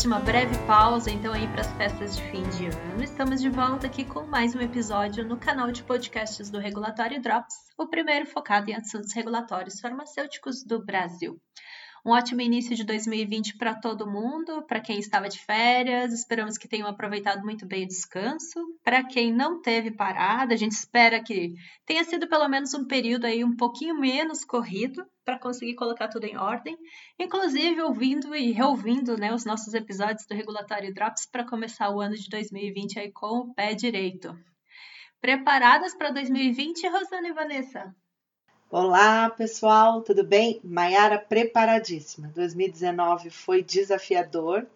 De uma breve pausa, então aí para as festas de fim de ano, estamos de volta aqui com mais um episódio no canal de podcasts do Regulatório Drops, o primeiro focado em assuntos regulatórios farmacêuticos do Brasil. Um ótimo início de 2020 para todo mundo, para quem estava de férias, esperamos que tenham aproveitado muito bem o descanso. Para quem não teve parada, a gente espera que tenha sido pelo menos um período aí um pouquinho menos corrido para conseguir colocar tudo em ordem, inclusive ouvindo e reouvindo né, os nossos episódios do Regulatório Drops para começar o ano de 2020 aí com o pé direito. Preparadas para 2020, Rosana e Vanessa? Olá, pessoal, tudo bem? Maiara preparadíssima. 2019 foi desafiador,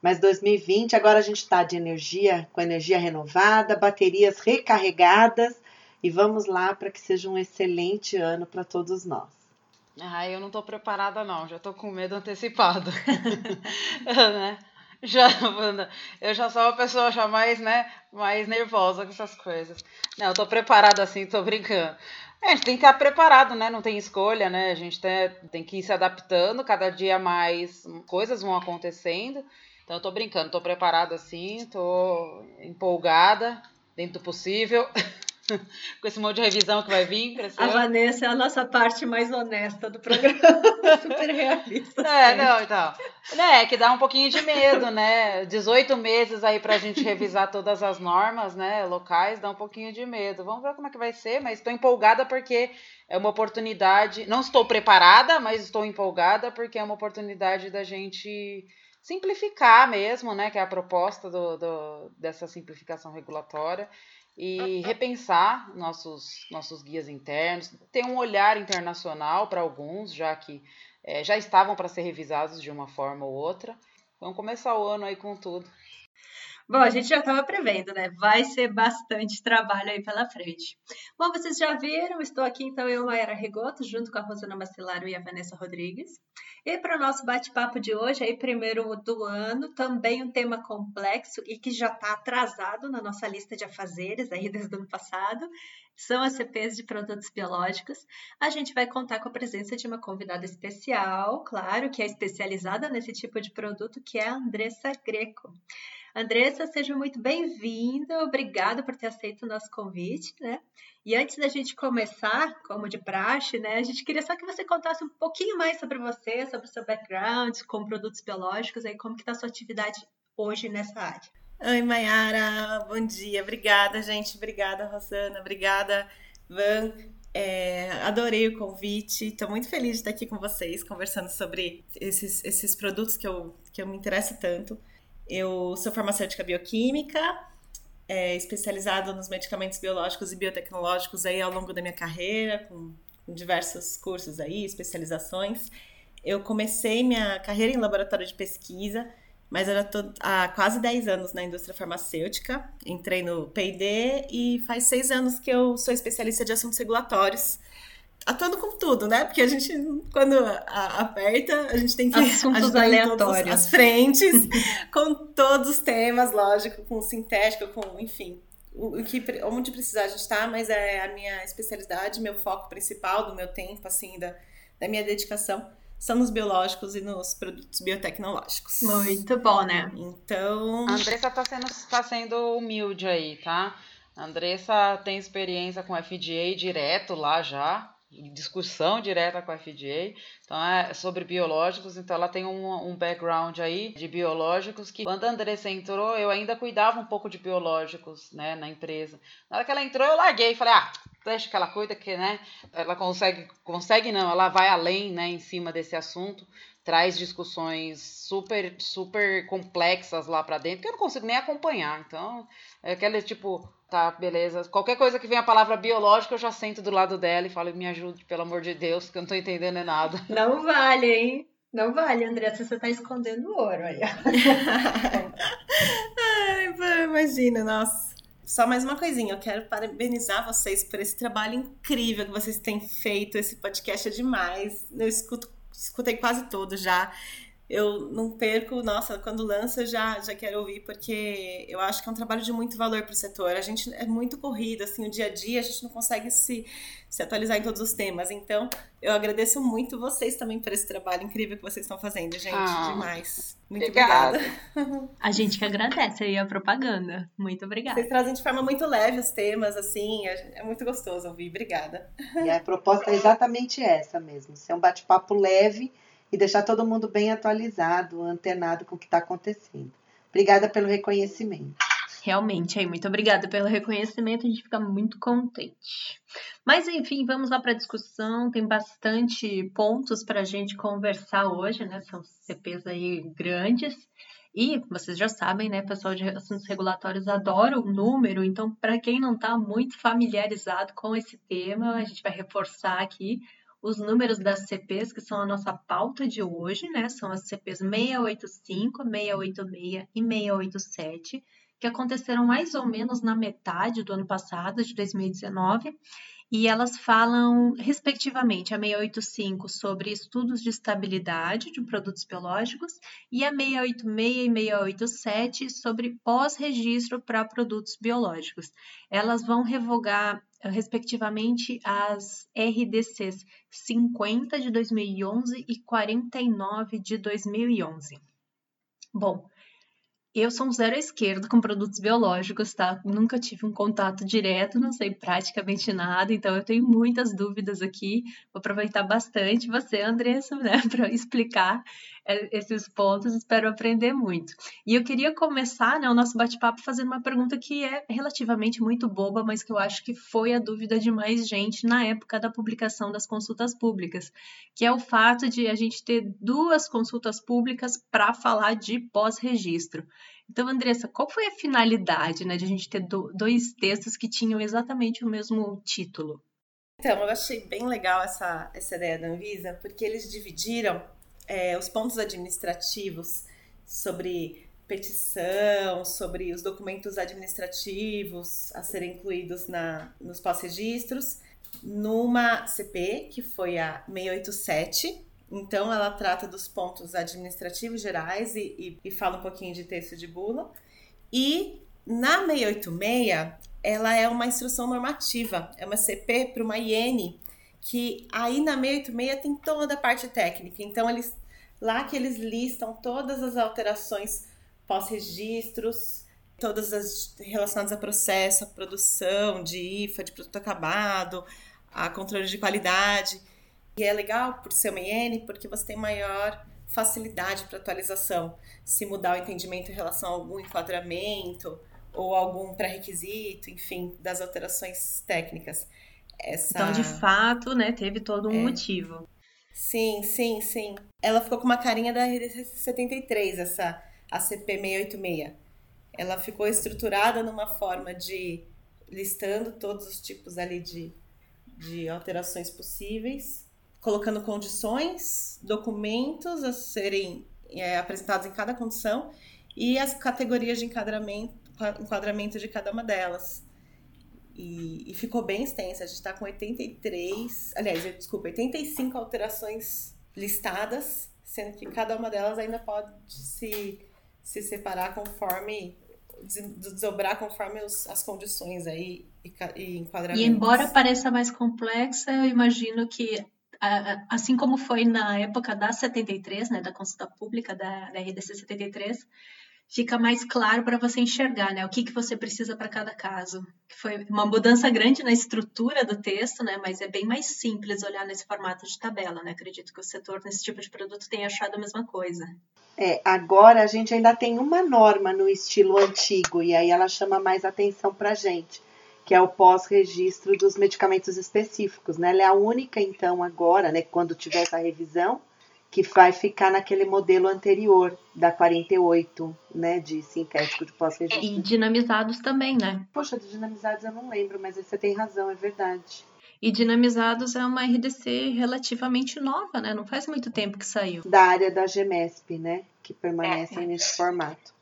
mas 2020 agora a gente está de energia, com energia renovada, baterias recarregadas e vamos lá para que seja um excelente ano para todos nós. Ah, eu não estou preparada não, já estou com medo antecipado. né? já, eu já sou uma pessoa já mais, né, mais nervosa com essas coisas. Não, eu tô preparada assim, tô brincando. É, a gente tem que estar preparado, né? Não tem escolha, né? A gente tem, tem que ir se adaptando, cada dia mais coisas vão acontecendo. Então eu tô brincando, tô preparada assim, tô empolgada, dentro do possível. com esse monte de revisão que vai vir. A Vanessa é a nossa parte mais honesta do programa, super realista. É, não, então. É, que dá um pouquinho de medo, né? 18 meses aí pra gente revisar todas as normas, né, locais, dá um pouquinho de medo. Vamos ver como é que vai ser, mas estou empolgada porque é uma oportunidade. Não estou preparada, mas estou empolgada porque é uma oportunidade da gente simplificar mesmo, né? Que é a proposta do, do dessa simplificação regulatória e repensar nossos, nossos guias internos, ter um olhar internacional para alguns, já que é, já estavam para ser revisados de uma forma ou outra. Vamos começar o ano aí com tudo. Bom, a gente já estava prevendo, né? Vai ser bastante trabalho aí pela frente. Bom, vocês já viram, estou aqui então eu, Mayara Rigoto, junto com a Rosana Macilaro e a Vanessa Rodrigues. E para o nosso bate-papo de hoje, aí primeiro do ano, também um tema complexo e que já está atrasado na nossa lista de afazeres aí desde o ano passado, são as CPs de produtos biológicos. A gente vai contar com a presença de uma convidada especial, claro, que é especializada nesse tipo de produto, que é a Andressa Greco. Andressa, seja muito bem-vinda. Obrigada por ter aceito o nosso convite, né? E antes da gente começar, como de praxe, né, a gente queria só que você contasse um pouquinho mais sobre você, sobre o seu background com produtos biológicos, aí como que está a sua atividade hoje nessa área. Oi, Mayara, bom dia. Obrigada, gente. Obrigada, Rosana. Obrigada, Van. É, adorei o convite. Estou muito feliz de estar aqui com vocês, conversando sobre esses, esses produtos que eu, que eu me interesso tanto. Eu sou farmacêutica bioquímica, é, especializada nos medicamentos biológicos e biotecnológicos aí ao longo da minha carreira, com, diversos cursos aí, especializações. Eu comecei minha carreira em laboratório de pesquisa, mas eu já há quase 10 anos na indústria farmacêutica. Entrei no P&D e faz seis anos que eu sou especialista de assuntos regulatórios atuando com tudo, né? Porque a gente, quando aperta, a gente tem que Assuntos aleatórios. as frentes, com todos os temas, lógico, com sintético, com, enfim, o, o que, onde precisar a gente tá, mas é a minha especialidade, meu foco principal do meu tempo, assim, da, da minha dedicação, são nos biológicos e nos produtos biotecnológicos. Muito bom, né? Então... A Andressa tá sendo, tá sendo humilde aí, tá? A Andressa tem experiência com FDA direto lá já, discussão direta com a FDA, então é sobre biológicos, então ela tem um, um background aí de biológicos que quando a Andressa entrou, eu ainda cuidava um pouco de biológicos, né, na empresa. Na hora que ela entrou, eu larguei. E falei, ah, deixa que ela cuida que, né, ela consegue, consegue não, ela vai além, né, em cima desse assunto, traz discussões super, super complexas lá para dentro, que eu não consigo nem acompanhar, então, é aquele tipo, Tá, beleza. Qualquer coisa que venha a palavra biológica, eu já sento do lado dela e falo, me ajude, pelo amor de Deus, que eu não tô entendendo é nada. Não vale, hein? Não vale, André, você tá escondendo ouro aí. Ai, imagina, nossa. Só mais uma coisinha, eu quero parabenizar vocês por esse trabalho incrível que vocês têm feito. Esse podcast é demais. Eu escuto, escutei quase todo já. Eu não perco, nossa, quando lança eu já, já quero ouvir, porque eu acho que é um trabalho de muito valor para o setor. A gente é muito corrido, assim, o dia a dia a gente não consegue se, se atualizar em todos os temas. Então, eu agradeço muito vocês também por esse trabalho incrível que vocês estão fazendo, gente. Ah, demais. Muito obrigada. obrigada. A gente que agradece aí a propaganda. Muito obrigada. Vocês trazem de forma muito leve os temas, assim, é, é muito gostoso ouvir. Obrigada. E a proposta é exatamente essa mesmo, ser um bate-papo leve e deixar todo mundo bem atualizado, antenado com o que está acontecendo. Obrigada pelo reconhecimento. Realmente, aí, muito obrigada pelo reconhecimento, a gente fica muito contente. Mas enfim, vamos lá para a discussão. Tem bastante pontos para a gente conversar hoje, né? São CPs aí grandes. E vocês já sabem, né, pessoal de assuntos regulatórios adora o número, então, para quem não está muito familiarizado com esse tema, a gente vai reforçar aqui os números das CPs, que são a nossa pauta de hoje, né? São as CPs 685, 686 e 687, que aconteceram mais ou menos na metade do ano passado, de 2019, e elas falam, respectivamente, a 685 sobre estudos de estabilidade de produtos biológicos e a 686 e 687 sobre pós-registro para produtos biológicos. Elas vão revogar respectivamente, as RDCs 50 de 2011 e 49 de 2011. Bom, eu sou um zero à esquerda com produtos biológicos, tá? Nunca tive um contato direto, não sei praticamente nada, então eu tenho muitas dúvidas aqui. Vou aproveitar bastante você, Andressa, né, para explicar esses pontos, espero aprender muito. E eu queria começar né, o nosso bate-papo fazendo uma pergunta que é relativamente muito boba, mas que eu acho que foi a dúvida de mais gente na época da publicação das consultas públicas, que é o fato de a gente ter duas consultas públicas para falar de pós-registro. Então, Andressa, qual foi a finalidade né, de a gente ter do, dois textos que tinham exatamente o mesmo título? Então, eu achei bem legal essa, essa ideia da Anvisa, porque eles dividiram é, os pontos administrativos sobre petição, sobre os documentos administrativos a serem incluídos na, nos pós-registros, numa CP, que foi a 687, então, ela trata dos pontos administrativos gerais e, e, e fala um pouquinho de texto de bula. E na 686, ela é uma instrução normativa, é uma CP para uma IN, que aí na 686 tem toda a parte técnica. Então, eles lá que eles listam todas as alterações pós-registros, todas as relacionadas a processo, a produção de IFA, de produto acabado, a controle de qualidade. E é legal por ser uma IN porque você tem maior facilidade para atualização. Se mudar o entendimento em relação a algum enquadramento ou algum pré-requisito, enfim, das alterações técnicas. Essa... Então, de fato, né, teve todo um é. motivo. Sim, sim, sim. Ela ficou com uma carinha da RDC 73, essa ACP 686. Ela ficou estruturada numa forma de listando todos os tipos ali de, de alterações possíveis colocando condições, documentos a serem é, apresentados em cada condição e as categorias de enquadramento, enquadramento de cada uma delas. E, e ficou bem extensa, a gente está com 83, aliás, desculpa, 85 alterações listadas, sendo que cada uma delas ainda pode se, se separar conforme desdobrar conforme os, as condições aí e, e enquadramentos. E embora pareça mais complexa, eu imagino que assim como foi na época da 73, né, da consulta pública da, da RDC 73, fica mais claro para você enxergar, né, o que, que você precisa para cada caso. Foi uma mudança grande na estrutura do texto, né, mas é bem mais simples olhar nesse formato de tabela, né. Acredito que o setor nesse tipo de produto tenha achado a mesma coisa. É, agora a gente ainda tem uma norma no estilo antigo e aí ela chama mais atenção para gente que é o pós-registro dos medicamentos específicos, né? Ela é a única, então, agora, né, quando tiver essa revisão, que vai ficar naquele modelo anterior da 48, né, de sintético de pós-registro. E dinamizados também, né? Poxa, de dinamizados eu não lembro, mas você tem razão, é verdade. E dinamizados é uma RDC relativamente nova, né? Não faz muito tempo que saiu. Da área da GMESP, né? Que permanece é. nesse formato.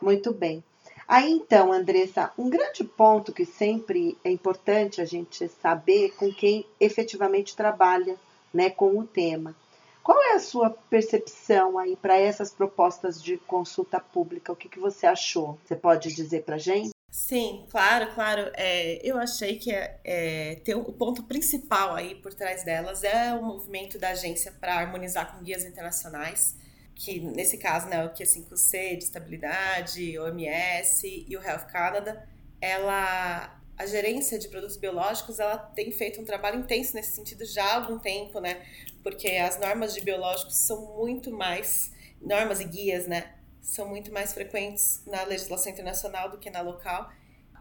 Muito bem. Aí então, Andressa, um grande ponto que sempre é importante a gente saber com quem efetivamente trabalha né, com o tema. Qual é a sua percepção aí para essas propostas de consulta pública? O que, que você achou? Você pode dizer para gente? Sim, claro, claro. É, eu achei que é, é, o ponto principal aí por trás delas é o movimento da agência para harmonizar com guias internacionais, que nesse caso, né, o Q5C de estabilidade, OMS e o Health Canada, ela a gerência de produtos biológicos ela tem feito um trabalho intenso nesse sentido já há algum tempo, né? Porque as normas de biológicos são muito mais normas e guias, né? São muito mais frequentes na legislação internacional do que na local.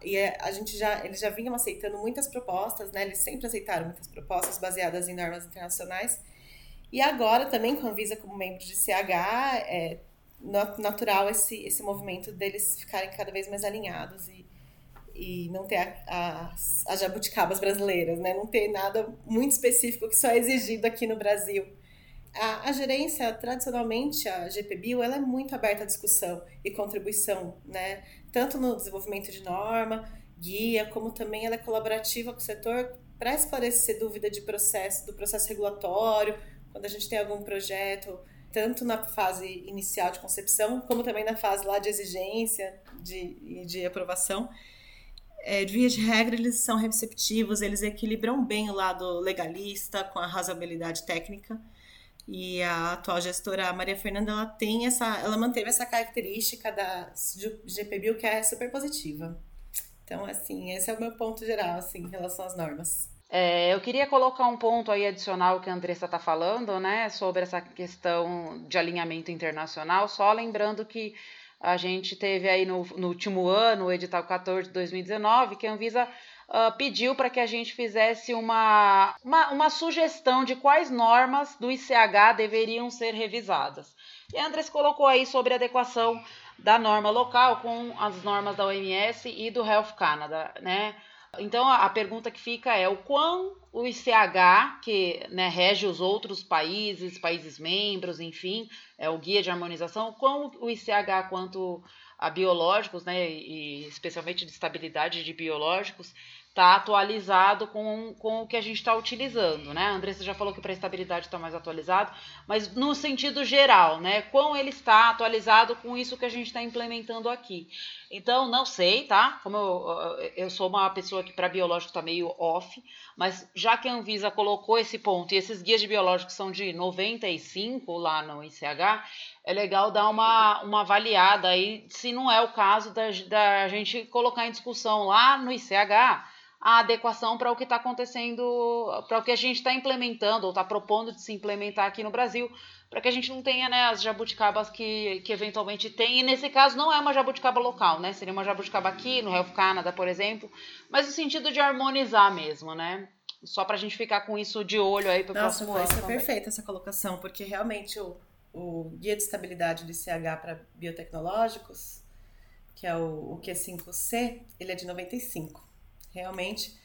E é, a gente já eles já vinham aceitando muitas propostas, né? Eles sempre aceitaram muitas propostas baseadas em normas internacionais. E agora também com a Visa como membro de CH, é natural esse esse movimento deles ficarem cada vez mais alinhados e e não ter a, a, as jabuticabas brasileiras, né? Não ter nada muito específico que só é exigido aqui no Brasil. A, a gerência, tradicionalmente, a GPBio, ela é muito aberta à discussão e contribuição, né? Tanto no desenvolvimento de norma, guia, como também ela é colaborativa com o setor para esclarecer dúvida de processo, do processo regulatório, quando a gente tem algum projeto, tanto na fase inicial de concepção, como também na fase lá de exigência de, de aprovação é, de via de regra, eles são receptivos, eles equilibram bem o lado legalista com a razoabilidade técnica. E a atual gestora, Maria Fernanda, ela tem essa, ela manteve essa característica da GPBio que é super positiva. Então, assim, esse é o meu ponto geral, assim, em relação às normas. É, eu queria colocar um ponto aí adicional que a Andressa está falando, né, sobre essa questão de alinhamento internacional, só lembrando que a gente teve aí no, no último ano, o edital 14 de 2019, que a Anvisa uh, pediu para que a gente fizesse uma, uma, uma, sugestão de quais normas do ICH deveriam ser revisadas. E a Andrés colocou aí sobre adequação da norma local com as normas da OMS e do Health Canada, né? Então a pergunta que fica é o quão o ICH, que né, rege os outros países, países membros, enfim, é o guia de harmonização, quão o ICH quanto a biológicos, né, e especialmente de estabilidade de biológicos, está atualizado com, com o que a gente está utilizando, né? A Andressa já falou que para estabilidade está mais atualizado, mas no sentido geral, né? Quão ele está atualizado com isso que a gente está implementando aqui. Então, não sei, tá? Como eu, eu sou uma pessoa que para biológico está meio off, mas já que a Anvisa colocou esse ponto e esses guias de biológicos são de 95 lá no ICH, é legal dar uma, uma avaliada aí, se não é o caso da, da gente colocar em discussão lá no ICH a adequação para o que está acontecendo, para o que a gente está implementando ou está propondo de se implementar aqui no Brasil, para que a gente não tenha né, as jabuticabas que, que eventualmente tem. E nesse caso não é uma jabuticaba local, né? Seria uma jabuticaba aqui no Health Canada, por exemplo, mas no sentido de harmonizar mesmo, né? Só para a gente ficar com isso de olho aí para o próximo ano. Nossa, foi perfeita essa colocação, porque realmente o, o Guia de Estabilidade do ICH para Biotecnológicos, que é o, o Q5C, ele é de 95 realmente.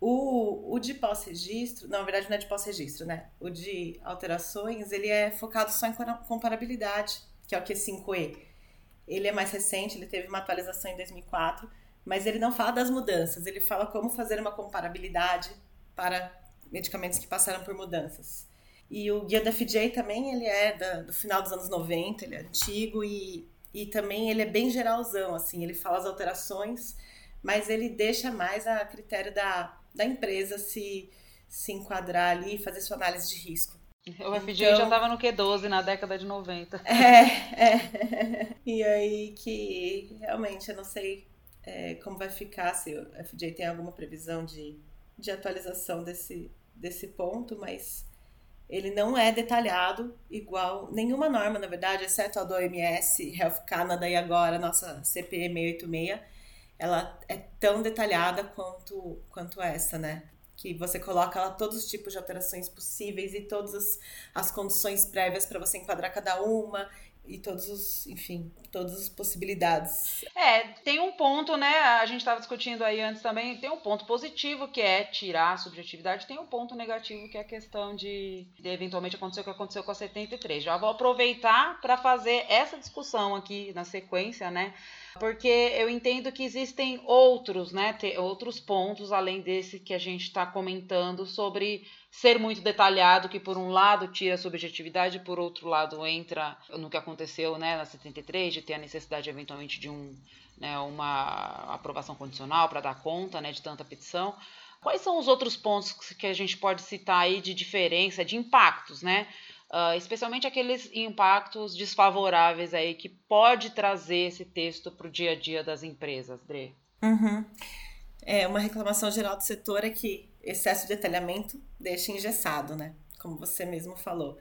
O, o de pós-registro, na verdade não é de pós-registro, né? O de alterações, ele é focado só em comparabilidade, que é o Q5E. Ele é mais recente, ele teve uma atualização em 2004, mas ele não fala das mudanças, ele fala como fazer uma comparabilidade para medicamentos que passaram por mudanças. E o guia da FDA também, ele é da, do final dos anos 90, ele é antigo e, e também ele é bem geralzão, assim, ele fala as alterações mas ele deixa mais a critério da, da empresa se, se enquadrar ali e fazer sua análise de risco. O FDA então, já estava no Q12 na década de 90. É, é. E aí que realmente eu não sei é, como vai ficar, se o FDA tem alguma previsão de, de atualização desse, desse ponto, mas ele não é detalhado igual nenhuma norma, na verdade, exceto a do OMS, Health Canada e agora a nossa CPE 686 ela é tão detalhada quanto, quanto essa, né? Que você coloca lá todos os tipos de alterações possíveis e todas as, as condições prévias para você enquadrar cada uma e todos os, enfim, todas as possibilidades. É, tem um ponto, né? A gente estava discutindo aí antes também, tem um ponto positivo que é tirar a subjetividade, tem um ponto negativo que é a questão de, de eventualmente acontecer o que aconteceu com a 73. Já vou aproveitar para fazer essa discussão aqui na sequência, né? porque eu entendo que existem outros, né, outros pontos além desse que a gente está comentando sobre ser muito detalhado, que por um lado tira a subjetividade, por outro lado entra no que aconteceu, né, na 73, de ter a necessidade eventualmente de um, né, uma aprovação condicional para dar conta, né, de tanta petição. Quais são os outros pontos que a gente pode citar aí de diferença, de impactos, né? Uh, especialmente aqueles impactos desfavoráveis aí que pode trazer esse texto para o dia a dia das empresas, Dre. Uhum. É, uma reclamação geral do setor é que excesso de detalhamento deixa engessado, né? Como você mesmo falou.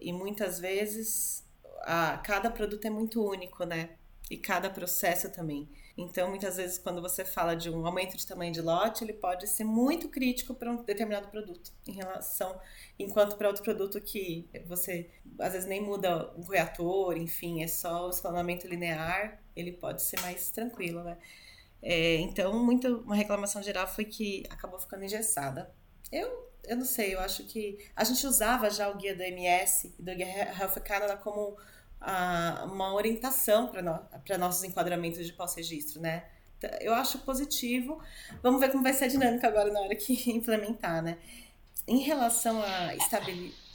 E muitas vezes a, cada produto é muito único, né? E cada processo também. Então, muitas vezes, quando você fala de um aumento de tamanho de lote, ele pode ser muito crítico para um determinado produto, em relação, enquanto para outro produto que você às vezes nem muda o reator, enfim, é só o escalonamento linear, ele pode ser mais tranquilo, né? É, então, muito, uma reclamação geral foi que acabou ficando engessada. Eu, eu não sei, eu acho que a gente usava já o guia do MS e do guia Health Canada como a, uma orientação para no, nossos enquadramentos de pós-registro, né? Eu acho positivo. Vamos ver como vai ser a dinâmica agora na hora que implementar, né? Em relação a estabilidade.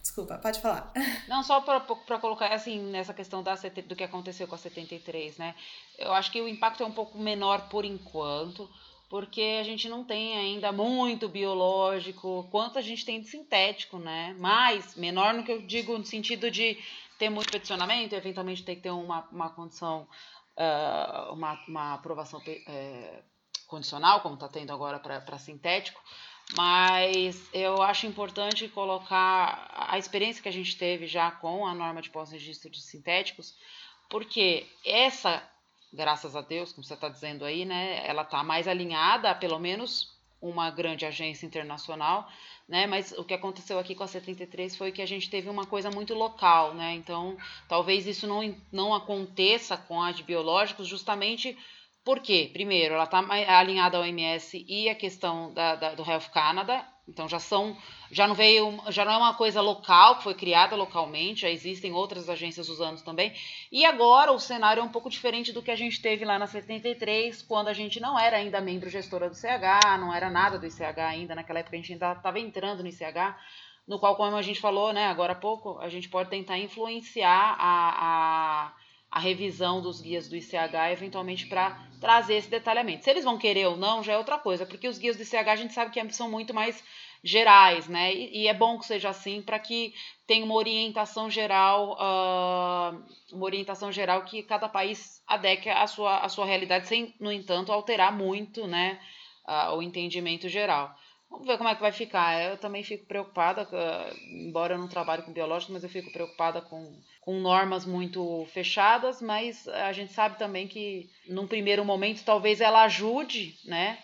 Desculpa, pode falar. Não, só para colocar assim nessa questão da, do que aconteceu com a 73, né? Eu acho que o impacto é um pouco menor por enquanto, porque a gente não tem ainda muito biológico, quanto a gente tem de sintético, né? Mais, menor no que eu digo no sentido de ter muito peticionamento, eventualmente tem que ter uma, uma condição, uh, uma, uma aprovação uh, condicional, como está tendo agora para sintético, mas eu acho importante colocar a experiência que a gente teve já com a norma de pós-registro de sintéticos, porque essa, graças a Deus, como você está dizendo aí, né, ela está mais alinhada a pelo menos uma grande agência internacional, né? Mas o que aconteceu aqui com a 73 foi que a gente teve uma coisa muito local, né? Então, talvez isso não, não aconteça com a de biológicos, justamente porque, primeiro, ela está alinhada ao OMS e a questão da, da, do Health Canada, então já são, já não veio, já não é uma coisa local que foi criada localmente, já existem outras agências usando também. E agora o cenário é um pouco diferente do que a gente teve lá na 73, quando a gente não era ainda membro gestora do CH, não era nada do ICH ainda, naquela época a gente ainda estava entrando no ICH, no qual, como a gente falou, né, agora há pouco, a gente pode tentar influenciar a, a, a revisão dos guias do ICH eventualmente para trazer esse detalhamento. Se eles vão querer ou não, já é outra coisa, porque os guias do ICH a gente sabe que são muito mais gerais, né? E, e é bom que seja assim para que tenha uma orientação geral, uh, uma orientação geral que cada país adeque à sua, sua realidade, sem, no entanto, alterar muito, né? Uh, o entendimento geral. Vamos ver como é que vai ficar. Eu também fico preocupada, embora eu não trabalhe com biológico, mas eu fico preocupada com, com normas muito fechadas, mas a gente sabe também que num primeiro momento talvez ela ajude, né?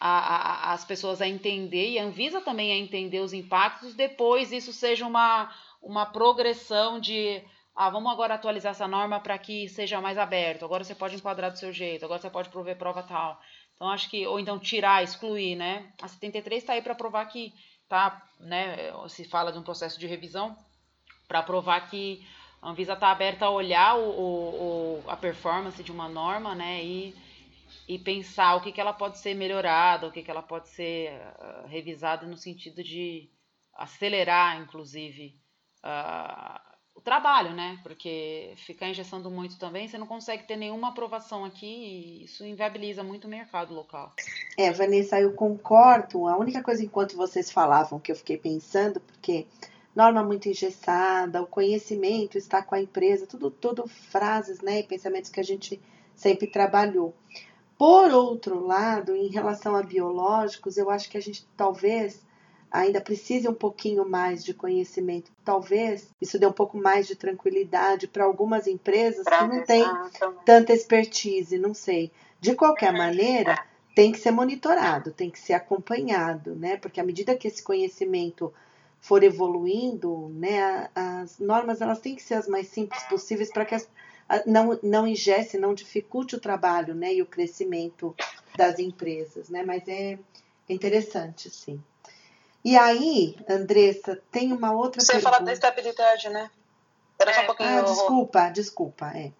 A, a, as pessoas a entender e a Anvisa também a entender os impactos, depois isso seja uma, uma progressão de ah, vamos agora atualizar essa norma para que seja mais aberto, agora você pode enquadrar do seu jeito, agora você pode prover prova tal. Então, acho que, ou então tirar, excluir, né? A 73 está aí para provar que, tá, né? Se fala de um processo de revisão, para provar que a Anvisa está aberta a olhar o, o, a performance de uma norma, né? E, e pensar o que, que ela pode ser melhorada, o que, que ela pode ser uh, revisada no sentido de acelerar, inclusive, uh, o trabalho, né? Porque ficar injeção muito também, você não consegue ter nenhuma aprovação aqui e isso inviabiliza muito o mercado local. É, Vanessa, eu concordo. A única coisa enquanto vocês falavam que eu fiquei pensando, porque norma muito engessada, o conhecimento está com a empresa, tudo, tudo frases, né, e pensamentos que a gente sempre trabalhou. Por outro lado, em relação a biológicos, eu acho que a gente talvez ainda precise um pouquinho mais de conhecimento. Talvez isso dê um pouco mais de tranquilidade para algumas empresas pra que não têm tanta expertise, não sei. De qualquer uhum. maneira, tem que ser monitorado, tem que ser acompanhado, né? Porque à medida que esse conhecimento for evoluindo, né, as normas elas têm que ser as mais simples possíveis para que as, não, não ingesse, não dificulte o trabalho, né, e o crescimento das empresas, né? Mas é interessante, sim. E aí, Andressa, tem uma outra Você pergunta. Você fala da estabilidade, né? Era só um pouquinho. Ah, desculpa, desculpa, é.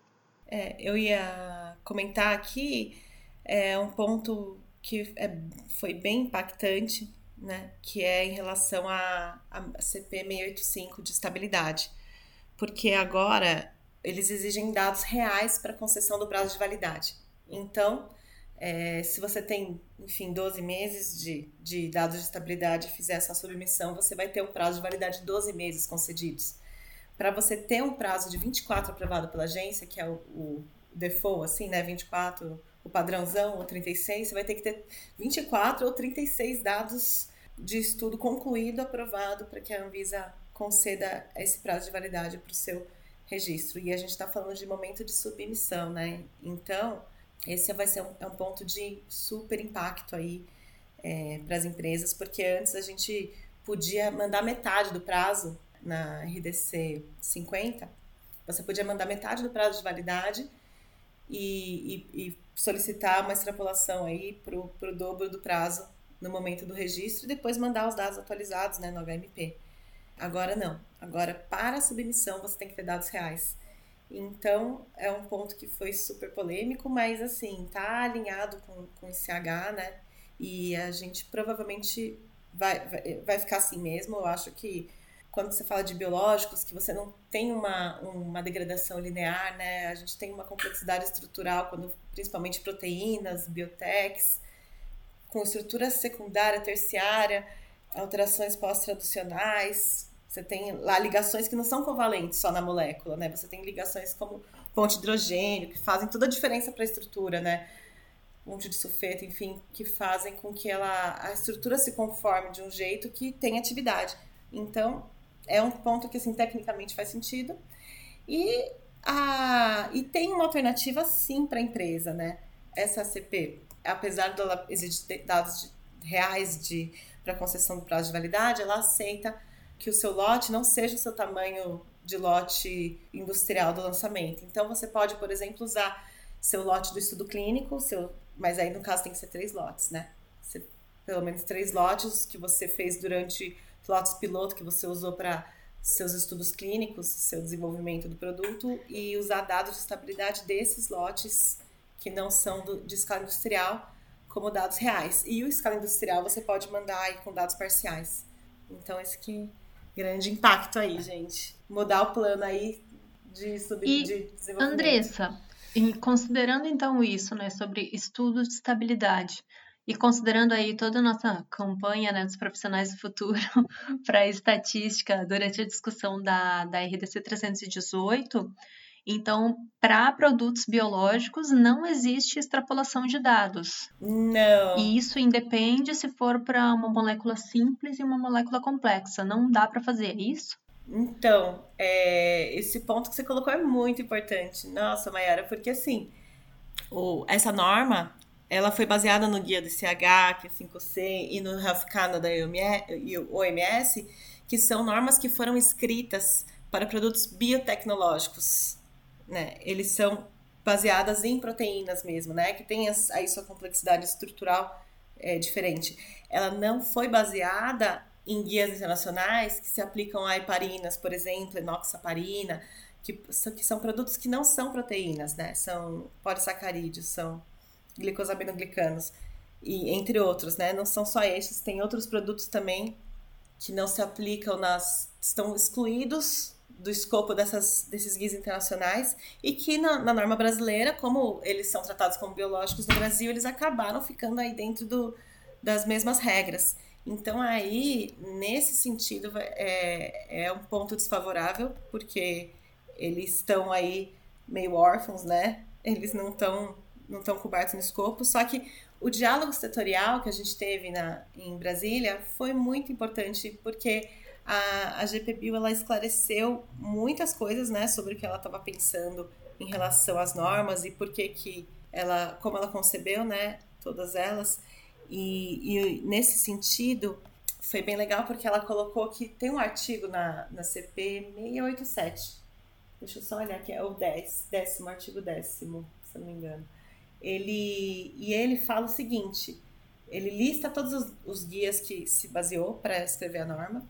É, eu ia comentar aqui é um ponto que é, foi bem impactante, né? Que é em relação à CP 685 de estabilidade. Porque agora eles exigem dados reais para concessão do prazo de validade. Então, é, se você tem, enfim, 12 meses de, de dados de estabilidade e fizer essa submissão, você vai ter um prazo de validade de 12 meses concedidos. Para você ter um prazo de 24 aprovado pela agência, que é o, o default, assim, né, 24, o padrãozão, ou 36, você vai ter que ter 24 ou 36 dados de estudo concluído, aprovado, para que a Anvisa conceda esse prazo de validade para o seu registro. E a gente está falando de momento de submissão, né? Então, esse vai ser um, é um ponto de super impacto aí é, para as empresas, porque antes a gente podia mandar metade do prazo na RDC 50, você podia mandar metade do prazo de validade e, e, e solicitar uma extrapolação aí para o dobro do prazo no momento do registro e depois mandar os dados atualizados né, no HMP. Agora não. Agora, para a submissão, você tem que ter dados reais. Então, é um ponto que foi super polêmico, mas assim, tá alinhado com, com esse H, né? E a gente provavelmente vai, vai, vai ficar assim mesmo. Eu acho que quando você fala de biológicos, que você não tem uma, uma degradação linear, né? A gente tem uma complexidade estrutural, quando, principalmente proteínas, biotechs, com estrutura secundária, terciária, alterações pós-traducionais, você tem lá ligações que não são covalentes só na molécula, né? Você tem ligações como ponte de hidrogênio, que fazem toda a diferença para a estrutura, né? Ponte de sulfeto, enfim, que fazem com que ela, a estrutura se conforme de um jeito que tem atividade. Então, é um ponto que, assim, tecnicamente faz sentido. E, a, e tem uma alternativa, sim, para a empresa, né? Essa ACP, apesar dela exigir dados de, reais de para concessão do prazo de validade, ela aceita que o seu lote não seja o seu tamanho de lote industrial do lançamento. Então, você pode, por exemplo, usar seu lote do estudo clínico, seu, mas aí no caso tem que ser três lotes, né? Pelo menos três lotes que você fez durante lotes piloto que você usou para seus estudos clínicos, seu desenvolvimento do produto e usar dados de estabilidade desses lotes que não são do, de escala industrial como dados reais. E o escala industrial você pode mandar aí com dados parciais. Então, esse que grande impacto aí, gente. Mudar o plano aí de, sub, e, de desenvolvimento. Andressa, considerando então isso, né, sobre estudos de estabilidade, e considerando aí toda a nossa campanha né, dos profissionais do futuro para estatística durante a discussão da, da RDC 318, então, para produtos biológicos, não existe extrapolação de dados. Não. E isso independe se for para uma molécula simples e uma molécula complexa. Não dá para fazer é isso? Então, é, esse ponto que você colocou é muito importante. Nossa, Mayara, porque assim, o, essa norma, ela foi baseada no guia do CH, que é 5C, e no Health Canada e o OMS, que são normas que foram escritas para produtos biotecnológicos né? Eles são baseadas em proteínas mesmo, né? Que tem aí sua complexidade estrutural é, diferente. Ela não foi baseada em guias internacionais que se aplicam a heparinas, por exemplo, enoxaparina, que que são produtos que não são proteínas, né? São polissacarídeos, são glicosaminoglicanos, e entre outros, né? Não são só esses, tem outros produtos também que não se aplicam nas... estão excluídos do escopo dessas, desses guias internacionais e que na, na, norma brasileira, como eles são tratados como biológicos no Brasil, eles acabaram ficando aí dentro do, das mesmas regras. Então aí, nesse sentido, é, é um ponto desfavorável, porque eles estão aí meio órfãos, né? Eles não estão não estão cobertos no escopo, só que o diálogo setorial que a gente teve na, em Brasília foi muito importante, porque a, a GPBio ela esclareceu muitas coisas, né, sobre o que ela estava pensando em relação às normas e por que que ela, como ela concebeu, né, todas elas. E, e nesse sentido, foi bem legal porque ela colocou que tem um artigo na, na CP 687. Deixa eu só olhar aqui, é o 10, décimo, artigo décimo, se não me engano. Ele, e ele fala o seguinte: ele lista todos os, os guias que se baseou para escrever a norma,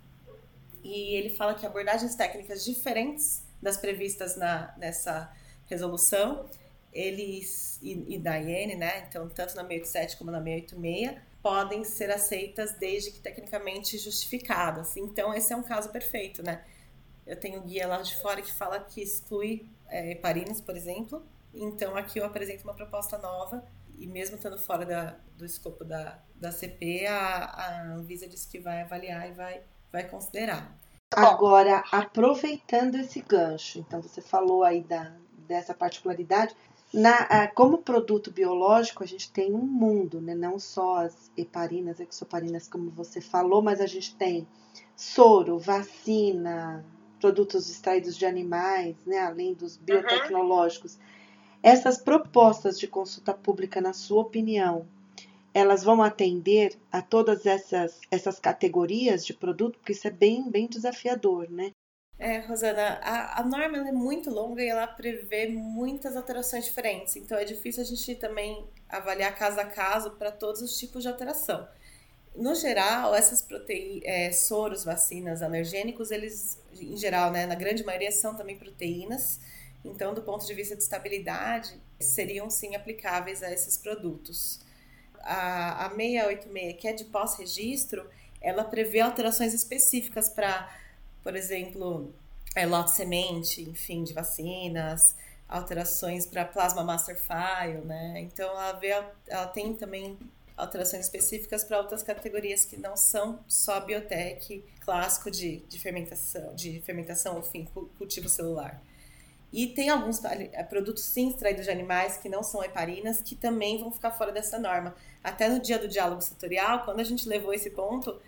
e ele fala que abordagens técnicas diferentes das previstas na, nessa resolução eles e, e da IN, né? Então, tanto na 687 como na 686, podem ser aceitas desde que tecnicamente justificadas. Então, esse é um caso perfeito, né? Eu tenho guia lá de fora que fala que exclui é, heparinos, por exemplo. Então, aqui eu apresento uma proposta nova e mesmo estando fora da, do escopo da, da CP, a, a Anvisa diz que vai avaliar e vai, vai considerar. Agora, aproveitando esse gancho, então você falou aí da, dessa particularidade, na, como produto biológico, a gente tem um mundo, né? não só as heparinas, exoparinas, como você falou, mas a gente tem soro, vacina, produtos extraídos de animais, né? além dos biotecnológicos. Uhum. Essas propostas de consulta pública, na sua opinião, elas vão atender a todas essas, essas categorias de produto? Porque isso é bem, bem desafiador, né? É, Rosana, a, a norma é muito longa e ela prevê muitas alterações diferentes. Então é difícil a gente também avaliar caso a caso para todos os tipos de alteração. No geral, essas proteínas, é, soros, vacinas, alergênicos, eles, em geral, né, na grande maioria, são também proteínas então, do ponto de vista de estabilidade, seriam sim aplicáveis a esses produtos. A, a 686, que é de pós-registro, ela prevê alterações específicas para, por exemplo, é, lote semente, enfim, de vacinas, alterações para plasma master file, né? Então ela, vê, ela tem também alterações específicas para outras categorias que não são só biotech clássico de, de fermentação, de fermentação, enfim, cultivo celular. E tem alguns eh, produtos sim extraídos de animais que não são heparinas que também vão ficar fora dessa norma. Até no dia do diálogo setorial, quando a gente levou esse ponto,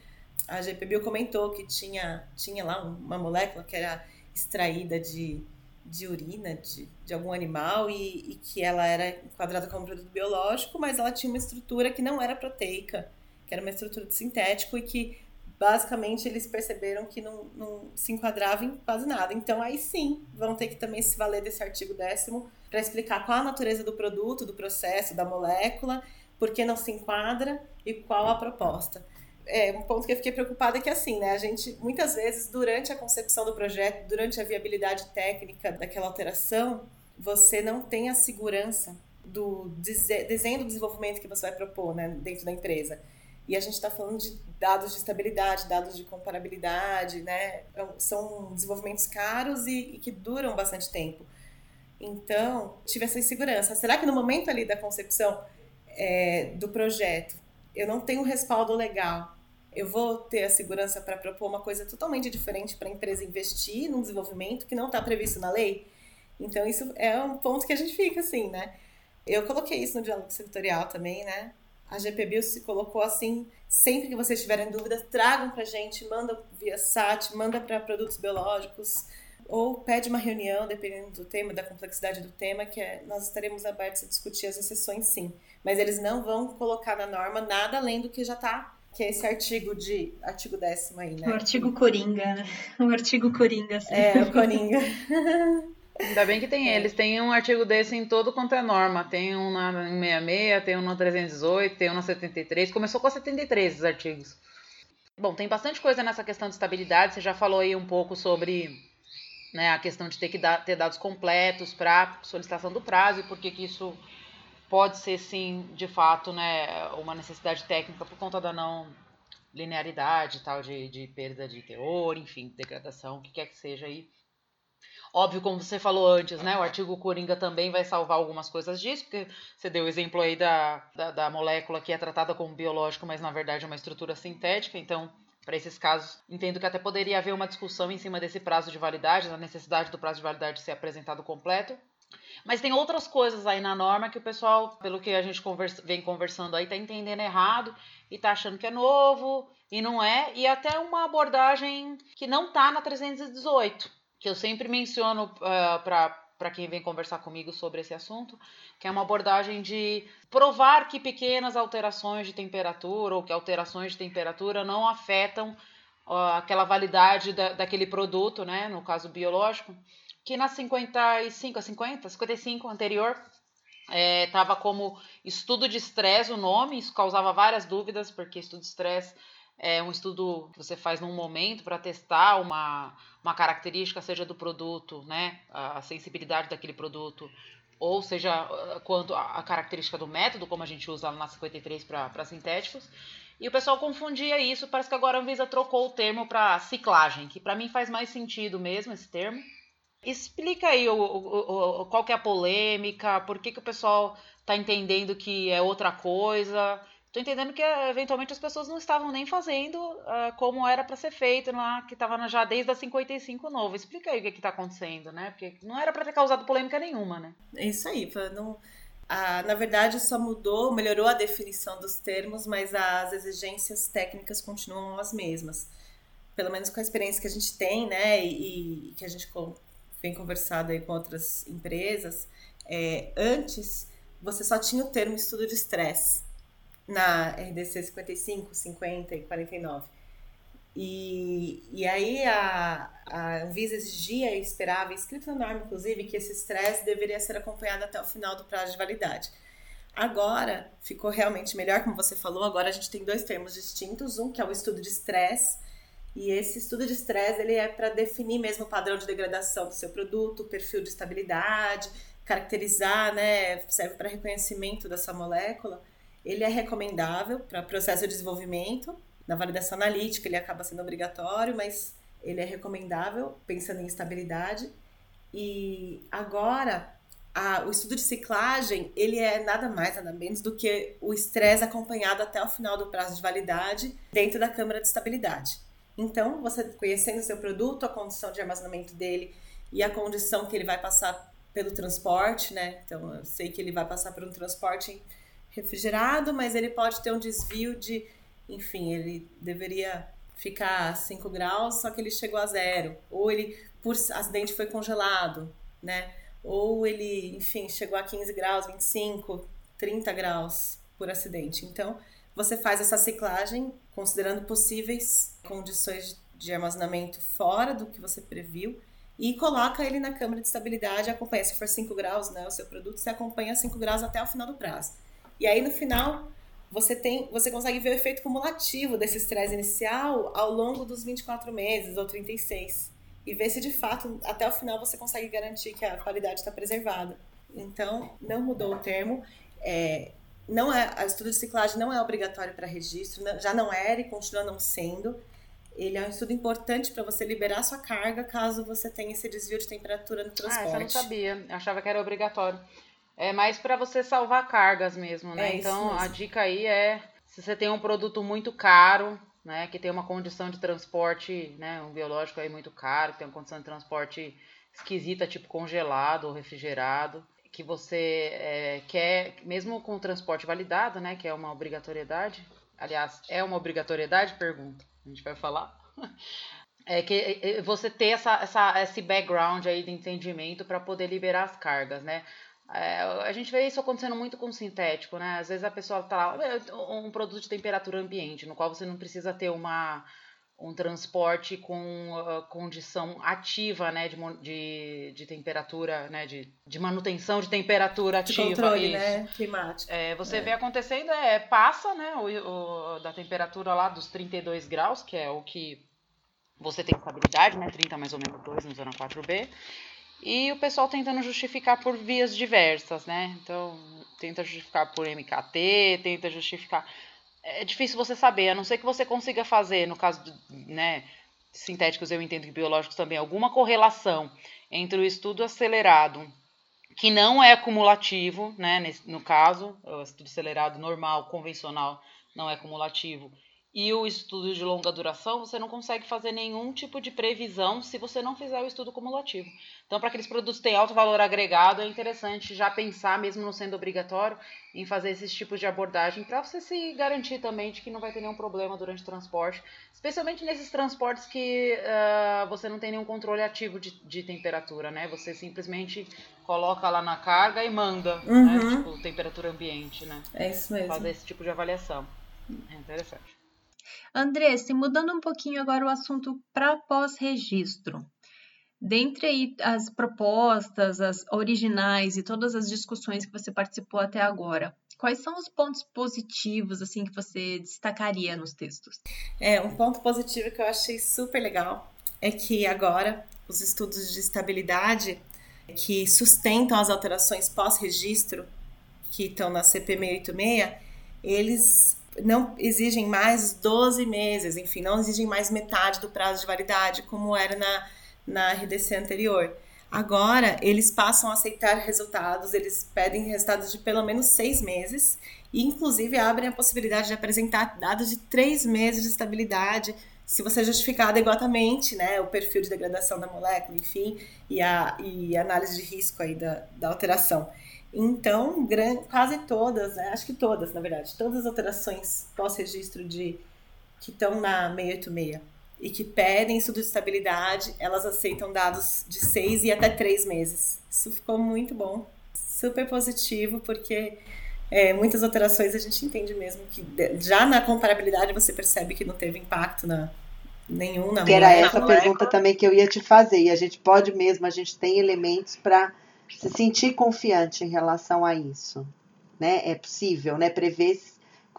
a GPBio comentou que tinha, tinha lá uma molécula que era extraída de, de urina de, de algum animal e, e que ela era enquadrada como produto biológico, mas ela tinha uma estrutura que não era proteica, que era uma estrutura de sintético e que basicamente eles perceberam que não, não se enquadrava em quase nada. Então aí sim vão ter que também se valer desse artigo décimo para explicar qual a natureza do produto, do processo, da molécula, por que não se enquadra e qual a proposta. É, um ponto que eu fiquei preocupada é que assim, né, a gente muitas vezes durante a concepção do projeto, durante a viabilidade técnica daquela alteração, você não tem a segurança do desenho do desenvolvimento que você vai propor, né, dentro da empresa. E a gente está falando de dados de estabilidade, dados de comparabilidade, né? É são desenvolvimentos caros e, e que duram bastante tempo. Então, tive essa insegurança. Será que no momento ali da concepção é, do projeto eu não tenho respaldo legal? Eu vou ter a segurança para propor uma coisa totalmente diferente para a empresa investir num desenvolvimento que não está previsto na lei? Então, isso é um ponto que a gente fica assim, né? Eu coloquei isso no diálogo setorial também, né? A GPBio se colocou assim, sempre que vocês tiverem dúvidas, tragam para a gente, manda via SAT, manda para produtos biológicos, ou pede uma reunião, dependendo do tema, da complexidade do tema, que é, nós estaremos abertos a discutir as exceções sim. Mas eles não vão colocar na norma nada além do que já está que é esse artigo de artigo décimo aí, né? O artigo Coringa, né? O artigo Coringa. Assim. É, o Coringa. Ainda bem que tem é. eles. Tem um artigo desse em todo quanto é norma. Tem um na 66, tem um na 318, tem um na 73. Começou com a 73 os artigos. Bom, tem bastante coisa nessa questão de estabilidade. Você já falou aí um pouco sobre né, a questão de ter que dar, ter dados completos para solicitação do prazo e por que isso pode ser, sim, de fato, né, uma necessidade técnica por conta da não linearidade tal, de, de perda de teor, enfim, degradação, o que quer que seja aí. Óbvio, como você falou antes, né? O artigo Coringa também vai salvar algumas coisas disso, porque você deu o exemplo aí da, da, da molécula que é tratada como biológico, mas na verdade é uma estrutura sintética, então para esses casos, entendo que até poderia haver uma discussão em cima desse prazo de validade, da necessidade do prazo de validade ser apresentado completo. Mas tem outras coisas aí na norma que o pessoal, pelo que a gente conversa, vem conversando aí, tá entendendo errado e tá achando que é novo e não é, e até uma abordagem que não tá na 318 que eu sempre menciono uh, ah, para quem vem conversar comigo sobre esse assunto, que é uma abordagem de provar que pequenas alterações de temperatura ou que alterações de temperatura não afetam uh, aquela validade da, daquele produto, né, no caso biológico, que na 55, a 50, 55 anterior estava é, como estudo de estresse o nome, isso causava várias dúvidas, porque estudo de estresse é um estudo que você faz num momento para testar uma, uma característica, seja do produto, né, a sensibilidade daquele produto ou seja, quanto a característica do método, como a gente usa lá na 53 para sintéticos. E o pessoal confundia isso, parece que agora a Anvisa trocou o termo para ciclagem, que para mim faz mais sentido mesmo esse termo. Explica aí o, o, o, qual que é a polêmica, por que, que o pessoal está entendendo que é outra coisa. Estou entendendo que eventualmente as pessoas não estavam nem fazendo uh, como era para ser feito lá, que estava já desde a 55 novo. Explica aí o que está acontecendo, né? Porque não era para ter causado polêmica nenhuma, né? É isso aí, não, ah, na verdade só mudou, melhorou a definição dos termos, mas as exigências técnicas continuam as mesmas. Pelo menos com a experiência que a gente tem, né, e, e que a gente vem conversado aí com outras empresas, é, antes você só tinha o termo estudo de estresse na RDC 55, 50 e 49. E, e aí a, a Anvisa exigia e esperava, escrito na norma inclusive, que esse estresse deveria ser acompanhado até o final do prazo de validade. Agora ficou realmente melhor, como você falou, agora a gente tem dois termos distintos, um que é o estudo de estresse, e esse estudo de estresse ele é para definir mesmo o padrão de degradação do seu produto, perfil de estabilidade, caracterizar, né, serve para reconhecimento dessa molécula. Ele é recomendável para processo de desenvolvimento. Na validação analítica ele acaba sendo obrigatório, mas ele é recomendável pensando em estabilidade. E agora a, o estudo de ciclagem ele é nada mais nada menos do que o estresse acompanhado até o final do prazo de validade dentro da câmara de estabilidade. Então, você conhecendo o seu produto, a condição de armazenamento dele e a condição que ele vai passar pelo transporte, né? Então, eu sei que ele vai passar por um transporte refrigerado, mas ele pode ter um desvio de, enfim, ele deveria ficar a 5 graus, só que ele chegou a zero. Ou ele, por acidente, foi congelado, né? Ou ele, enfim, chegou a 15 graus, 25, 30 graus por acidente. Então, você faz essa ciclagem considerando possíveis condições de armazenamento fora do que você previu e coloca ele na câmara de estabilidade, acompanha, se for 5 graus, né, o seu produto, você acompanha 5 graus até o final do prazo. E aí no final, você tem, você consegue ver o efeito cumulativo desse estresse inicial ao longo dos 24 meses ou 36 e ver se de fato até o final você consegue garantir que a qualidade está preservada. Então, não mudou o termo. É, não é, a estudo de ciclagem não é obrigatório para registro, já não era e continua não sendo. Ele é um estudo importante para você liberar sua carga caso você tenha esse desvio de temperatura no transporte. Ah, eu não sabia, eu achava que era obrigatório. É mais para você salvar cargas mesmo, né? É então mesmo. a dica aí é se você tem um produto muito caro, né, que tem uma condição de transporte, né, um biológico aí muito caro, que tem uma condição de transporte esquisita, tipo congelado ou refrigerado, que você é, quer, mesmo com o transporte validado, né, que é uma obrigatoriedade, aliás, é uma obrigatoriedade, pergunta, a gente vai falar, é que é, é, você ter essa, essa, esse background aí de entendimento para poder liberar as cargas, né, é, a gente vê isso acontecendo muito com sintético, né, às vezes a pessoa tá lá, um produto de temperatura ambiente, no qual você não precisa ter uma um transporte com uh, condição ativa, né, de, de, de temperatura, né, de, de manutenção de temperatura ativa. De controle, isso. né, climático. É, você é. vê acontecendo, é, passa, né, o, o, da temperatura lá dos 32 graus, que é o que você tem estabilidade, né, 30 mais ou menos 2 no zona 4B, e o pessoal tentando justificar por vias diversas, né, então tenta justificar por MKT, tenta justificar. É difícil você saber, a não ser que você consiga fazer, no caso né, sintéticos, eu entendo que biológicos também, alguma correlação entre o estudo acelerado, que não é acumulativo, né, no caso, o estudo acelerado normal, convencional, não é cumulativo, e o estudo de longa duração, você não consegue fazer nenhum tipo de previsão se você não fizer o estudo cumulativo. Então, para aqueles produtos que têm alto valor agregado, é interessante já pensar, mesmo não sendo obrigatório, em fazer esses tipos de abordagem para você se garantir também de que não vai ter nenhum problema durante o transporte, especialmente nesses transportes que uh, você não tem nenhum controle ativo de, de, temperatura, né? Você simplesmente coloca lá na carga e manda, né? uhum. né? Tipo, temperatura ambiente, né? É isso mesmo. Fazer esse tipo de avaliação. É interessante. Andressa, mudando um pouquinho agora o assunto para pós-registro. Dentre as propostas, as originais e todas as discussões que você participou até agora, quais são os pontos positivos assim que você destacaria nos textos? É, um ponto positivo que eu achei super legal é que agora os estudos de estabilidade que sustentam as alterações pós-registro, que estão na CP 686, eles não exigem mais 12 meses, enfim, não exigem mais metade do prazo de validade, como era na, na RDC anterior. Agora, eles passam a aceitar resultados, eles pedem resultados de pelo menos seis meses, e inclusive abrem a possibilidade de apresentar dados de três meses de estabilidade, se você justificar adequadamente né, o perfil de degradação da molécula, enfim, e a, e a análise de risco aí da, da alteração. Então, quase todas, né, acho que todas, na verdade, todas as alterações pós-registro de que estão na 686 e que pedem estudo de estabilidade, elas aceitam dados de seis e até três meses. Isso ficou muito bom, super positivo, porque é, muitas alterações a gente entende mesmo que já na comparabilidade você percebe que não teve impacto na, nenhum na Que era essa pergunta também que eu ia te fazer. E a gente pode mesmo, a gente tem elementos para se sentir confiante em relação a isso. Né? É possível, né? Prever,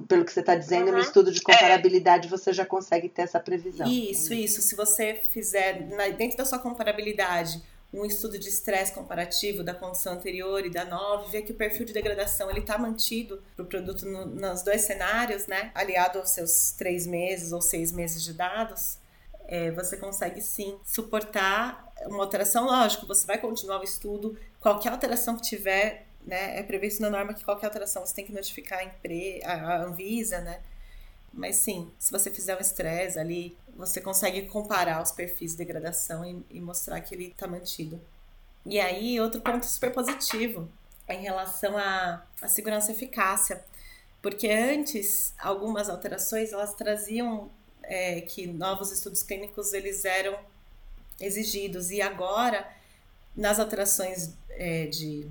pelo que você está dizendo, uhum. no estudo de é. comparabilidade você já consegue ter essa previsão. Isso, isso. Se você fizer dentro da sua comparabilidade um estudo de estresse comparativo da condição anterior e da nova, ver que o perfil de degradação ele está mantido para o produto no, nos dois cenários, né? Aliado aos seus três meses ou seis meses de dados, é, você consegue sim suportar uma alteração. Lógico, você vai continuar o estudo, qualquer alteração que tiver, né? É previsto na norma que qualquer alteração você tem que notificar a, empre, a, Anvisa, né? Mas sim, se você fizer um estresse ali, você consegue comparar os perfis de degradação e, e mostrar que ele está mantido. E aí, outro ponto super positivo é em relação à, à segurança e eficácia. Porque antes, algumas alterações, elas traziam é, que novos estudos clínicos eles eram exigidos. E agora, nas alterações é, de,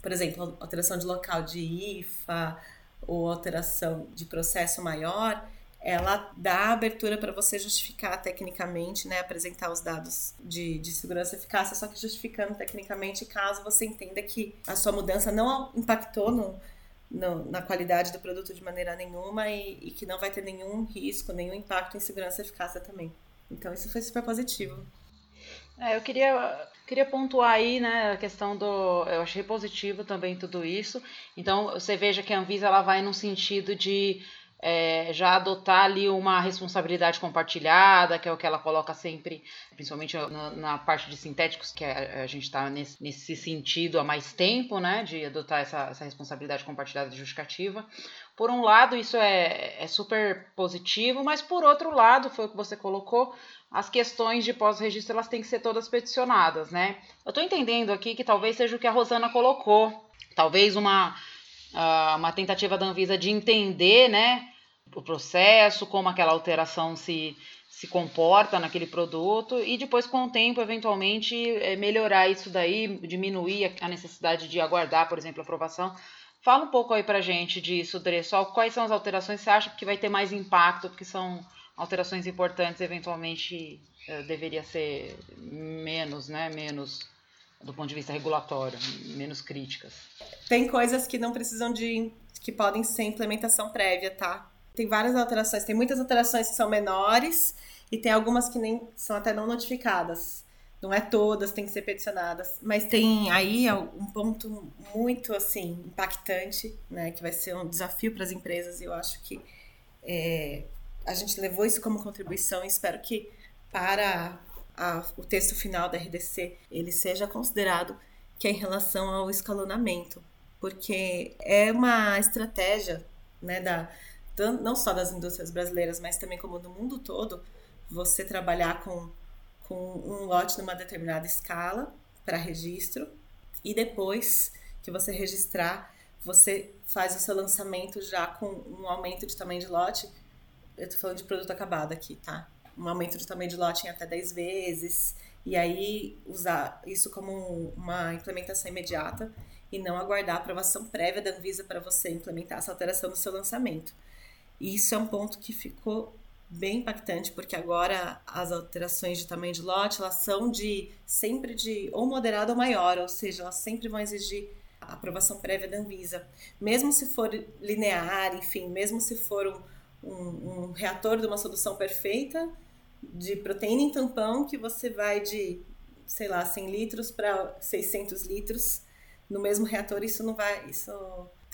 por exemplo, alteração de local de IFA, ou alteração de processo maior, ela dá abertura para você justificar tecnicamente, né, apresentar os dados de, de segurança e eficácia, só que justificando tecnicamente caso você entenda que a sua mudança não impactou no, no, na qualidade do produto de maneira nenhuma e, e, que não vai ter nenhum risco, nenhum impacto em segurança e eficácia também. Então isso foi super positivo. É, eu queria, queria pontuar aí, né, a questão do. Eu achei positivo também tudo isso. Então, você veja que a Anvisa ela vai no sentido de é, já adotar ali uma responsabilidade compartilhada, que é o que ela coloca sempre, principalmente na, na parte de sintéticos, que a, a gente está nesse, nesse, sentido há mais tempo, né, de adotar essa, essa responsabilidade compartilhada justificativa. Por um lado, isso é, é super positivo, mas por outro lado, foi o que você colocou, as questões de pós-registro elas têm que ser todas peticionadas, né? Eu estou entendendo aqui que talvez seja o que a Rosana colocou, talvez uma, uh, uma tentativa da Anvisa de entender, né, o processo, como aquela alteração se, se comporta naquele produto e depois com o tempo eventualmente é, melhorar isso daí, diminuir a necessidade de aguardar, por exemplo, a aprovação. Fala um pouco aí pra gente disso, Dre, só quais são as alterações que você acha que vai ter mais impacto, porque são alterações importantes, eventualmente eh, deveria ser menos, né? Menos do ponto de vista regulatório, menos críticas. Tem coisas que não precisam de. que podem ser implementação prévia, tá? Tem várias alterações, tem muitas alterações que são menores e tem algumas que nem são até não notificadas. Não é todas, tem que ser peticionadas. Mas tem aí um ponto muito assim impactante, né? Que vai ser um desafio para as empresas. E eu acho que é, a gente levou isso como contribuição e espero que para a, o texto final da RDC ele seja considerado que é em relação ao escalonamento, porque é uma estratégia né, da, não só das indústrias brasileiras, mas também como no mundo todo, você trabalhar com, com um lote numa determinada escala para registro e depois que você registrar, você faz o seu lançamento já com um aumento de tamanho de lote eu tô falando de produto acabado aqui, tá? Um aumento de tamanho de lote em até 10 vezes. E aí usar isso como uma implementação imediata e não aguardar a aprovação prévia da Anvisa para você implementar essa alteração no seu lançamento. E isso é um ponto que ficou bem impactante, porque agora as alterações de tamanho de lote, elas são de sempre de ou moderado ou maior, ou seja, elas sempre vão exigir a aprovação prévia da Anvisa. Mesmo se for linear, enfim, mesmo se for um, um, um reator de uma solução perfeita de proteína em tampão que você vai de sei lá, 100 litros para 600 litros no mesmo reator, isso não vai, isso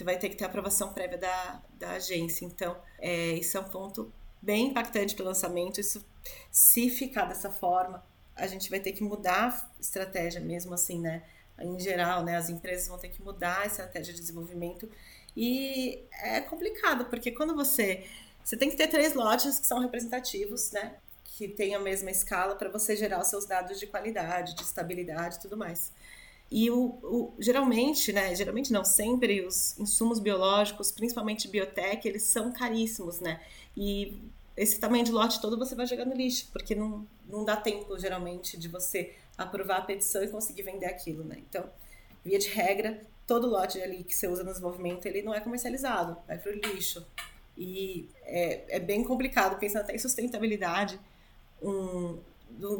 vai ter que ter aprovação prévia da, da agência. Então, é, isso é um ponto bem impactante para o lançamento. Isso, se ficar dessa forma, a gente vai ter que mudar a estratégia mesmo assim, né? Em geral, né? As empresas vão ter que mudar a estratégia de desenvolvimento e é complicado porque quando você você tem que ter três lotes que são representativos, né? Que tem a mesma escala para você gerar os seus dados de qualidade, de estabilidade e tudo mais. E o, o, geralmente, né? Geralmente não, sempre os insumos biológicos, principalmente biotech, eles são caríssimos, né? E esse tamanho de lote todo você vai jogar no lixo, porque não, não dá tempo, geralmente, de você aprovar a petição e conseguir vender aquilo, né? Então, via de regra, todo lote ali que você usa no desenvolvimento, ele não é comercializado, vai para o lixo. E é, é bem complicado, pensando até em sustentabilidade um,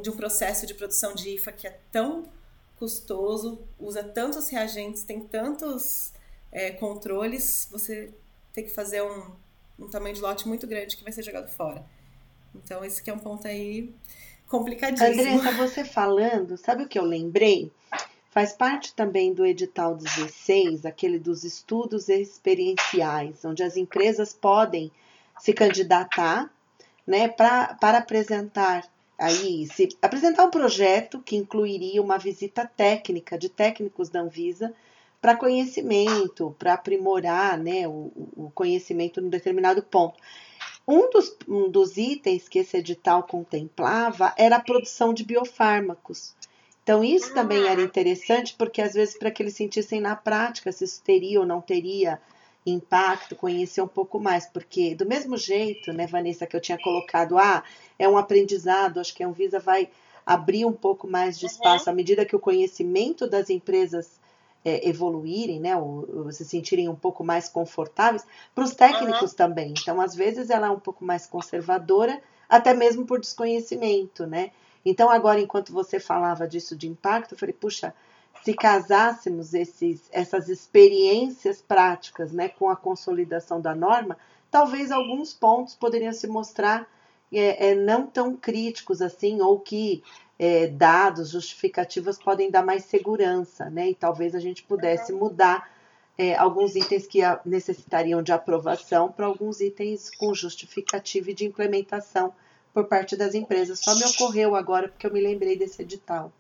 de um processo de produção de IFA que é tão custoso, usa tantos reagentes, tem tantos é, controles, você tem que fazer um, um tamanho de lote muito grande que vai ser jogado fora. Então, esse é um ponto aí complicadíssimo. Andressa, você falando, sabe o que eu lembrei? Faz parte também do edital 16, aquele dos estudos experienciais, onde as empresas podem se candidatar né, pra, para apresentar aí se apresentar um projeto que incluiria uma visita técnica de técnicos da Anvisa para conhecimento, para aprimorar né, o, o, conhecimento num determinado ponto. Um dos, um dos itens que esse edital contemplava era a produção de biofármacos. Então, isso também era interessante, porque às vezes, para que eles sentissem na prática se isso teria ou não teria impacto, conhecer um pouco mais, porque do mesmo jeito, né, Vanessa, que eu tinha colocado, ah, é um aprendizado, acho que a Anvisa vai abrir um pouco mais de espaço uhum. à medida que o conhecimento das empresas é, evoluírem, né, ou, ou, se sentirem um pouco mais confortáveis, para os técnicos uhum. também. Então, às vezes, ela é um pouco mais conservadora, até mesmo por desconhecimento, né? Então, agora, enquanto você falava disso de impacto, eu falei, puxa, se casássemos esses, essas experiências práticas né, com a consolidação da norma, talvez alguns pontos poderiam se mostrar é, é, não tão críticos assim, ou que é, dados justificativos podem dar mais segurança, né? E talvez a gente pudesse mudar é, alguns itens que necessitariam de aprovação para alguns itens com justificativa e de implementação por parte das empresas. Só me ocorreu agora porque eu me lembrei desse edital.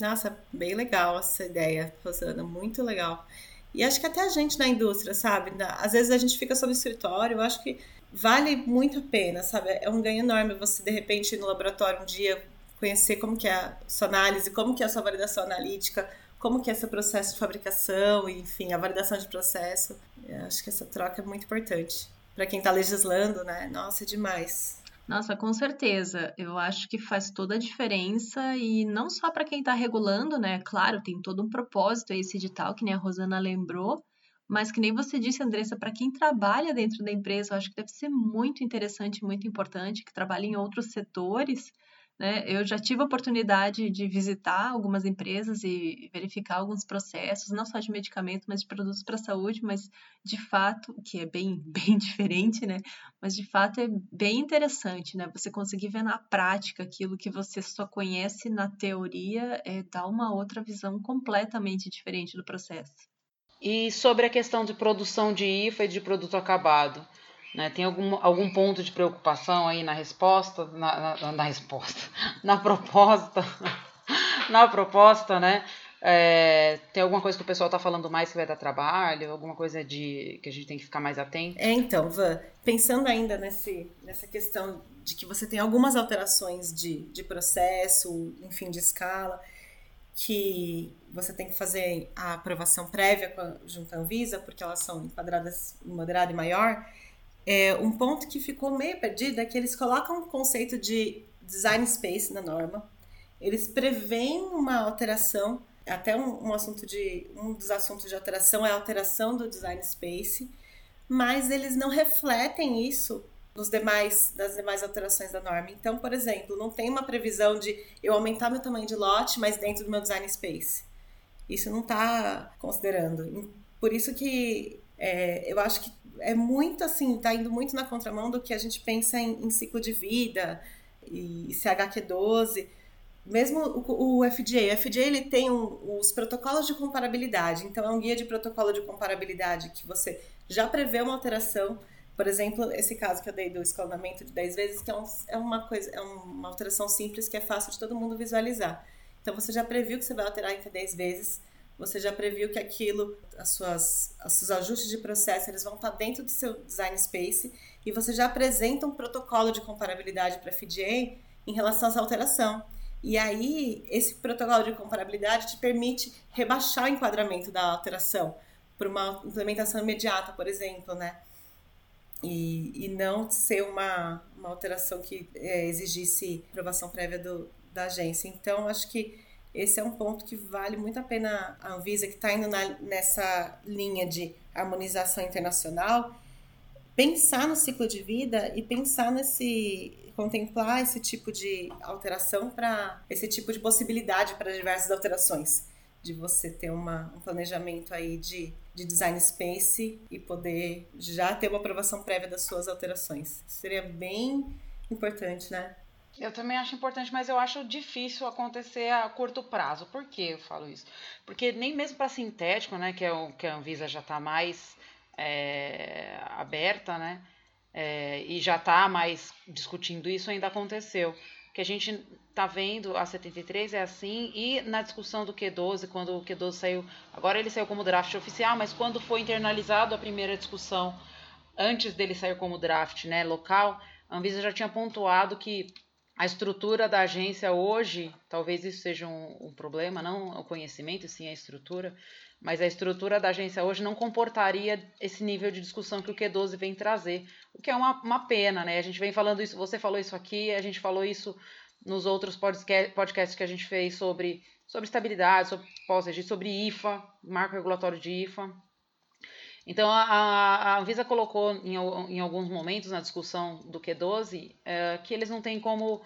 Nossa, bem legal essa ideia, Rosana, muito legal. E acho que até a gente na indústria, sabe? Às vezes a gente fica sob escritório, eu acho que vale muito a pena, sabe? É um ganho enorme você, de repente, ir no laboratório um dia, conhecer como que é a sua análise, como que é a sua validação analítica, como que é seu processo de fabricação, enfim, a validação de processo. Eu acho que essa troca é muito importante. Para quem está legislando, né? Nossa, é demais. Nossa, com certeza. Eu acho que faz toda a diferença e não só para quem está regulando, né? Claro, tem todo um propósito esse edital, que nem a Rosana lembrou, mas que nem você disse, Andressa, para quem trabalha dentro da empresa, eu acho que deve ser muito interessante, muito importante, que trabalha em outros setores, né? Eu já tive a oportunidade de visitar algumas empresas e verificar alguns processos, não só de medicamento, mas de produtos para a saúde, mas de fato, que é bem, bem diferente, né? Mas de fato é bem interessante, né? Você conseguir ver na prática aquilo que você só conhece na teoria, é, dá uma outra visão completamente diferente do processo. E sobre a questão de produção de IFA e de produto acabado, né? Tem algum, algum ponto de preocupação aí na resposta, na, na, na resposta, na proposta, na proposta, né? É, tem alguma coisa que o pessoal está falando mais que vai dar trabalho? Alguma coisa de que a gente tem que ficar mais atento? É, então, Van, pensando ainda nesse, nessa questão de que você tem algumas alterações de, de processo, enfim, de escala, que você tem que fazer a aprovação prévia junto à Anvisa, porque elas são enquadradas em moderado e maior, é, um ponto que ficou meio perdido é que eles colocam o conceito de design space na norma. Eles preveem uma alteração, até um, um assunto de um dos assuntos de alteração é a alteração do design space, mas eles não refletem isso nos demais das demais alterações da norma. Então, por exemplo, não tem uma previsão de eu aumentar meu tamanho de lote, mas dentro do meu design space. Isso não está considerando. Por isso que é, eu acho que é muito assim, está indo muito na contramão do que a gente pensa em, em ciclo de vida e CHQ12. mesmo o, o FDA, o FDA ele tem um, os protocolos de comparabilidade, então é um guia de protocolo de comparabilidade que você já prevê uma alteração, por exemplo, esse caso que eu dei do escalonamento de 10 vezes, que é, um, é uma coisa, é uma alteração simples que é fácil de todo mundo visualizar. Então você já previu que você vai alterar em 10 vezes, você já previu que aquilo, as suas, os seus ajustes de processo, eles vão estar dentro do seu design space e você já apresenta um protocolo de comparabilidade para a FDA em relação a essa alteração. E aí, esse protocolo de comparabilidade te permite rebaixar o enquadramento da alteração para uma implementação imediata, por exemplo, né? E, e não ser uma, uma alteração que é, exigisse aprovação prévia do, da agência. Então, acho que esse é um ponto que vale muito a pena a Anvisa, que está indo na, nessa linha de harmonização internacional, pensar no ciclo de vida e pensar nesse contemplar esse tipo de alteração para esse tipo de possibilidade para diversas alterações de você ter uma, um planejamento aí de, de design space e poder já ter uma aprovação prévia das suas alterações. Seria bem importante, né? Eu também acho importante, mas eu acho difícil acontecer a curto prazo. Por que eu falo isso? Porque nem mesmo para sintético, né, que, é o, que a Anvisa já está mais é, aberta, né, é, e já está mais discutindo isso, ainda aconteceu. Que a gente está vendo a 73 é assim, e na discussão do Q12, quando o Q12 saiu, agora ele saiu como draft oficial, mas quando foi internalizado a primeira discussão, antes dele sair como draft né, local, a Anvisa já tinha pontuado que a estrutura da agência hoje, talvez isso seja um, um, problema, não o conhecimento, sim a estrutura, mas a estrutura da agência hoje não comportaria esse nível de discussão que o Q12 vem trazer, o que é uma, uma pena, né? A gente vem falando isso, você falou isso aqui, a gente falou isso nos outros podcasts que a gente fez sobre, sobre estabilidade, sobre pós-registro, sobre IFA, marco regulatório de IFA. Então, a, a Anvisa colocou em, em, alguns momentos na discussão do Q12 é, que eles não têm como,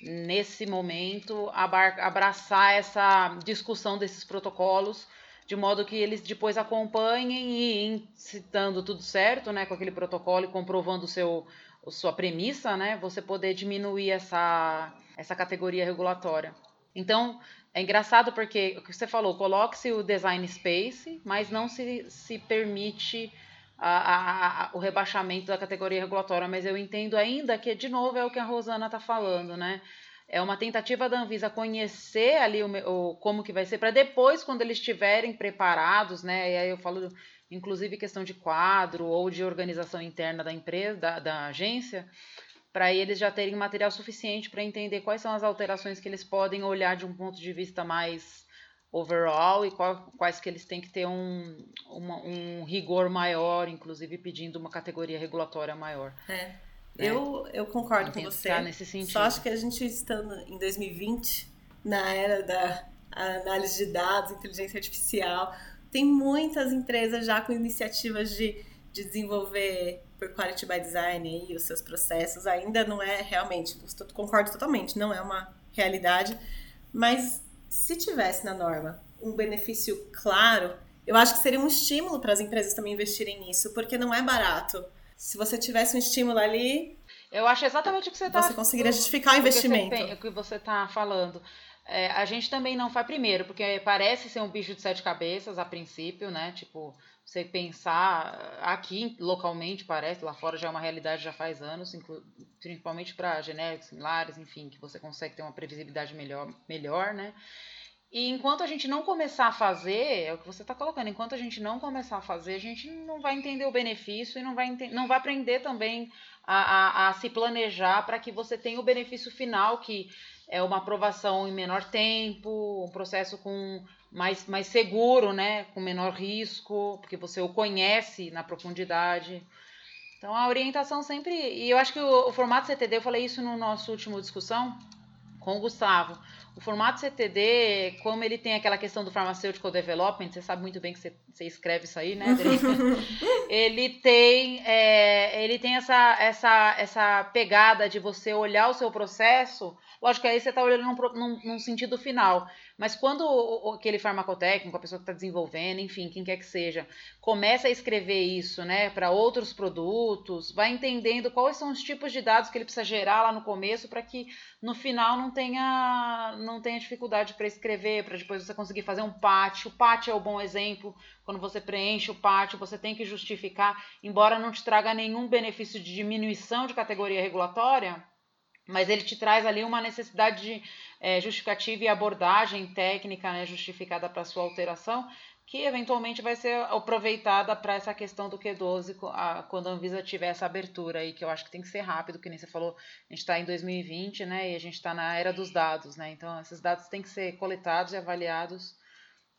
nesse momento, abraçar essa discussão desses protocolos, de modo que eles depois acompanhem e, citando tudo certo, né, com aquele protocolo e comprovando seu, sua premissa, né, você poder diminuir essa, essa categoria regulatória. Então, é engraçado porque o que você falou, coloque-se o design space, mas não se, se permite a, a, a, o rebaixamento da categoria regulatória. Mas eu entendo ainda que, de novo, é o que a Rosana está falando, né? É uma tentativa da Anvisa conhecer ali o, o como que vai ser, para depois, quando eles estiverem preparados, né? E aí eu falo, inclusive, questão de quadro ou de organização interna da empresa, da, da agência, para eles já terem material suficiente para entender quais são as alterações que eles podem olhar de um ponto de vista mais overall e qual, quais que eles têm que ter um, uma, um rigor maior, inclusive pedindo uma categoria regulatória maior. É. Né? Eu, eu concordo com você. Nesse sentido. Só acho que a gente estando em 2020, na era da análise de dados, inteligência artificial, tem muitas empresas já com iniciativas de, de desenvolver por Quality by Design e os seus processos ainda não é realmente, concordo totalmente, não é uma realidade, mas se tivesse na norma um benefício claro, eu acho que seria um estímulo para as empresas também investirem nisso, porque não é barato. Se você tivesse um estímulo ali, eu acho exatamente o que você está. Você conseguiria justificar o investimento. O que você está falando. É, a gente também não faz primeiro, porque parece ser um bicho de sete cabeças a princípio, né? Tipo, você pensar aqui localmente parece, lá fora já é uma realidade já faz anos, principalmente para genéricos similares, enfim, que você consegue ter uma previsibilidade melhor, melhor, né? E enquanto a gente não começar a fazer, é o que você está colocando, enquanto a gente não começar a fazer, a gente não vai entender o benefício e não vai, não vai aprender também a, a, a se planejar para que você tenha o benefício final, que é uma aprovação em menor tempo, um processo com mais, mais seguro, né? Com menor risco, porque você o conhece na profundidade. Então a orientação sempre. E eu acho que o, o formato CTD, eu falei isso no nosso último discussão com o Gustavo. O formato CTD, como ele tem aquela questão do pharmaceutical development, você sabe muito bem que você, você escreve isso aí, né, ele tem, é, ele tem essa, essa, essa pegada de você olhar o seu processo. Lógico que aí você está olhando num, num, num sentido final, Mas quando aquele farmacotécnico, a pessoa que está desenvolvendo, enfim, quem quer que seja, começa a escrever isso, né, para outros produtos, vai entendendo quais são os tipos de dados que ele precisa gerar lá no começo para que no final não tenha, não tenha dificuldade para escrever, para depois você conseguir fazer um PAT. O PAT é o bom exemplo. Quando você preenche o PAT, você tem que justificar, embora não te traga nenhum benefício de diminuição de categoria regulatória, mas ele te traz ali uma necessidade de é, justificativa e abordagem técnica né, justificada para sua alteração, que eventualmente vai ser aproveitada para essa questão do Q12 a, quando a Anvisa tiver essa abertura aí, que eu acho que tem que ser rápido, que nem você falou, a gente está em 2020, né, e a gente está na era dos dados, né, então esses dados têm que ser coletados e avaliados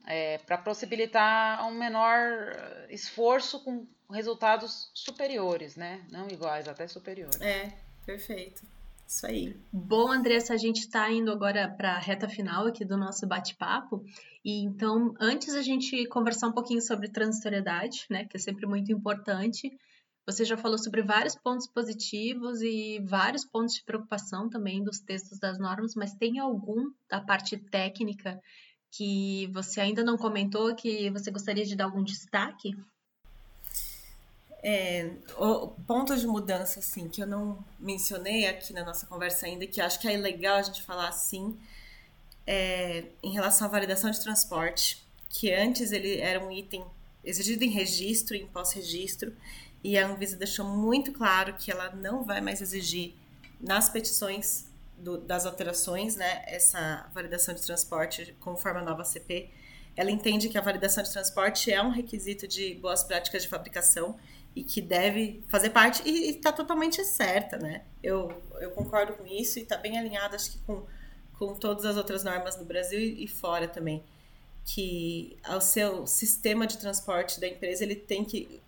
é, para possibilitar um menor esforço com resultados superiores, né, não iguais, até superiores. É, perfeito. Isso aí. Bom, Andressa, a gente está indo agora para a reta final aqui do nosso bate-papo. E então, antes a gente conversar um pouquinho sobre transitoriedade, né, que é sempre muito importante. Você já falou sobre vários pontos positivos e vários pontos de preocupação também dos textos das normas, mas tem algum da parte técnica que você ainda não comentou que você gostaria de dar algum destaque? É, o, pontos de mudança, assim, que eu não mencionei aqui na nossa conversa ainda, que acho que é legal a gente falar assim, é, em relação à validação de transporte, que antes ele era um item exigido em registro, em pós-registro, e a Anvisa deixou muito claro que ela não vai mais exigir nas petições do, das alterações, né, essa validação de transporte conforme a nova CP. Ela entende que a validação de transporte é um requisito de boas práticas de fabricação e que deve fazer parte e está totalmente certa, né? Eu, eu concordo com isso e está bem alinhado, acho que com, com todas as outras normas no Brasil e, fora também, que o seu sistema de transporte da empresa ele tem que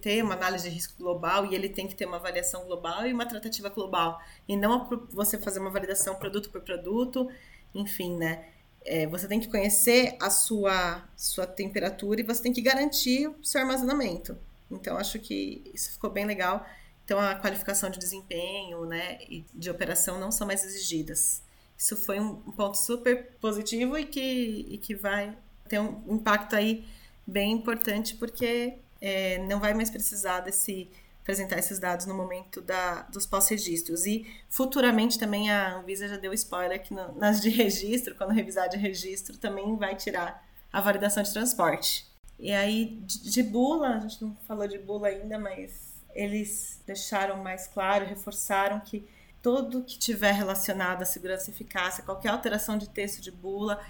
ter uma análise de risco global e ele tem que ter uma avaliação global e uma tratativa global e não você fazer uma validação produto por produto, enfim, né? É, você tem que conhecer a sua sua temperatura e você tem que garantir o seu armazenamento. Então, acho que isso ficou bem legal. Então, a qualificação de desempenho né, e de operação não são mais exigidas. Isso foi um ponto super positivo e que, e que vai ter um impacto aí bem importante, porque é, não vai mais precisar desse apresentar esses dados no momento da, dos pós-registros. E futuramente também a Anvisa já deu spoiler que no, nas de registro, quando revisar de registro, também vai tirar a validação de transporte. E aí, de, de bula, a gente não falou de bula ainda, mas eles deixaram mais claro, reforçaram que tudo que tiver relacionado à segurança e eficácia, qualquer alteração de texto de bula,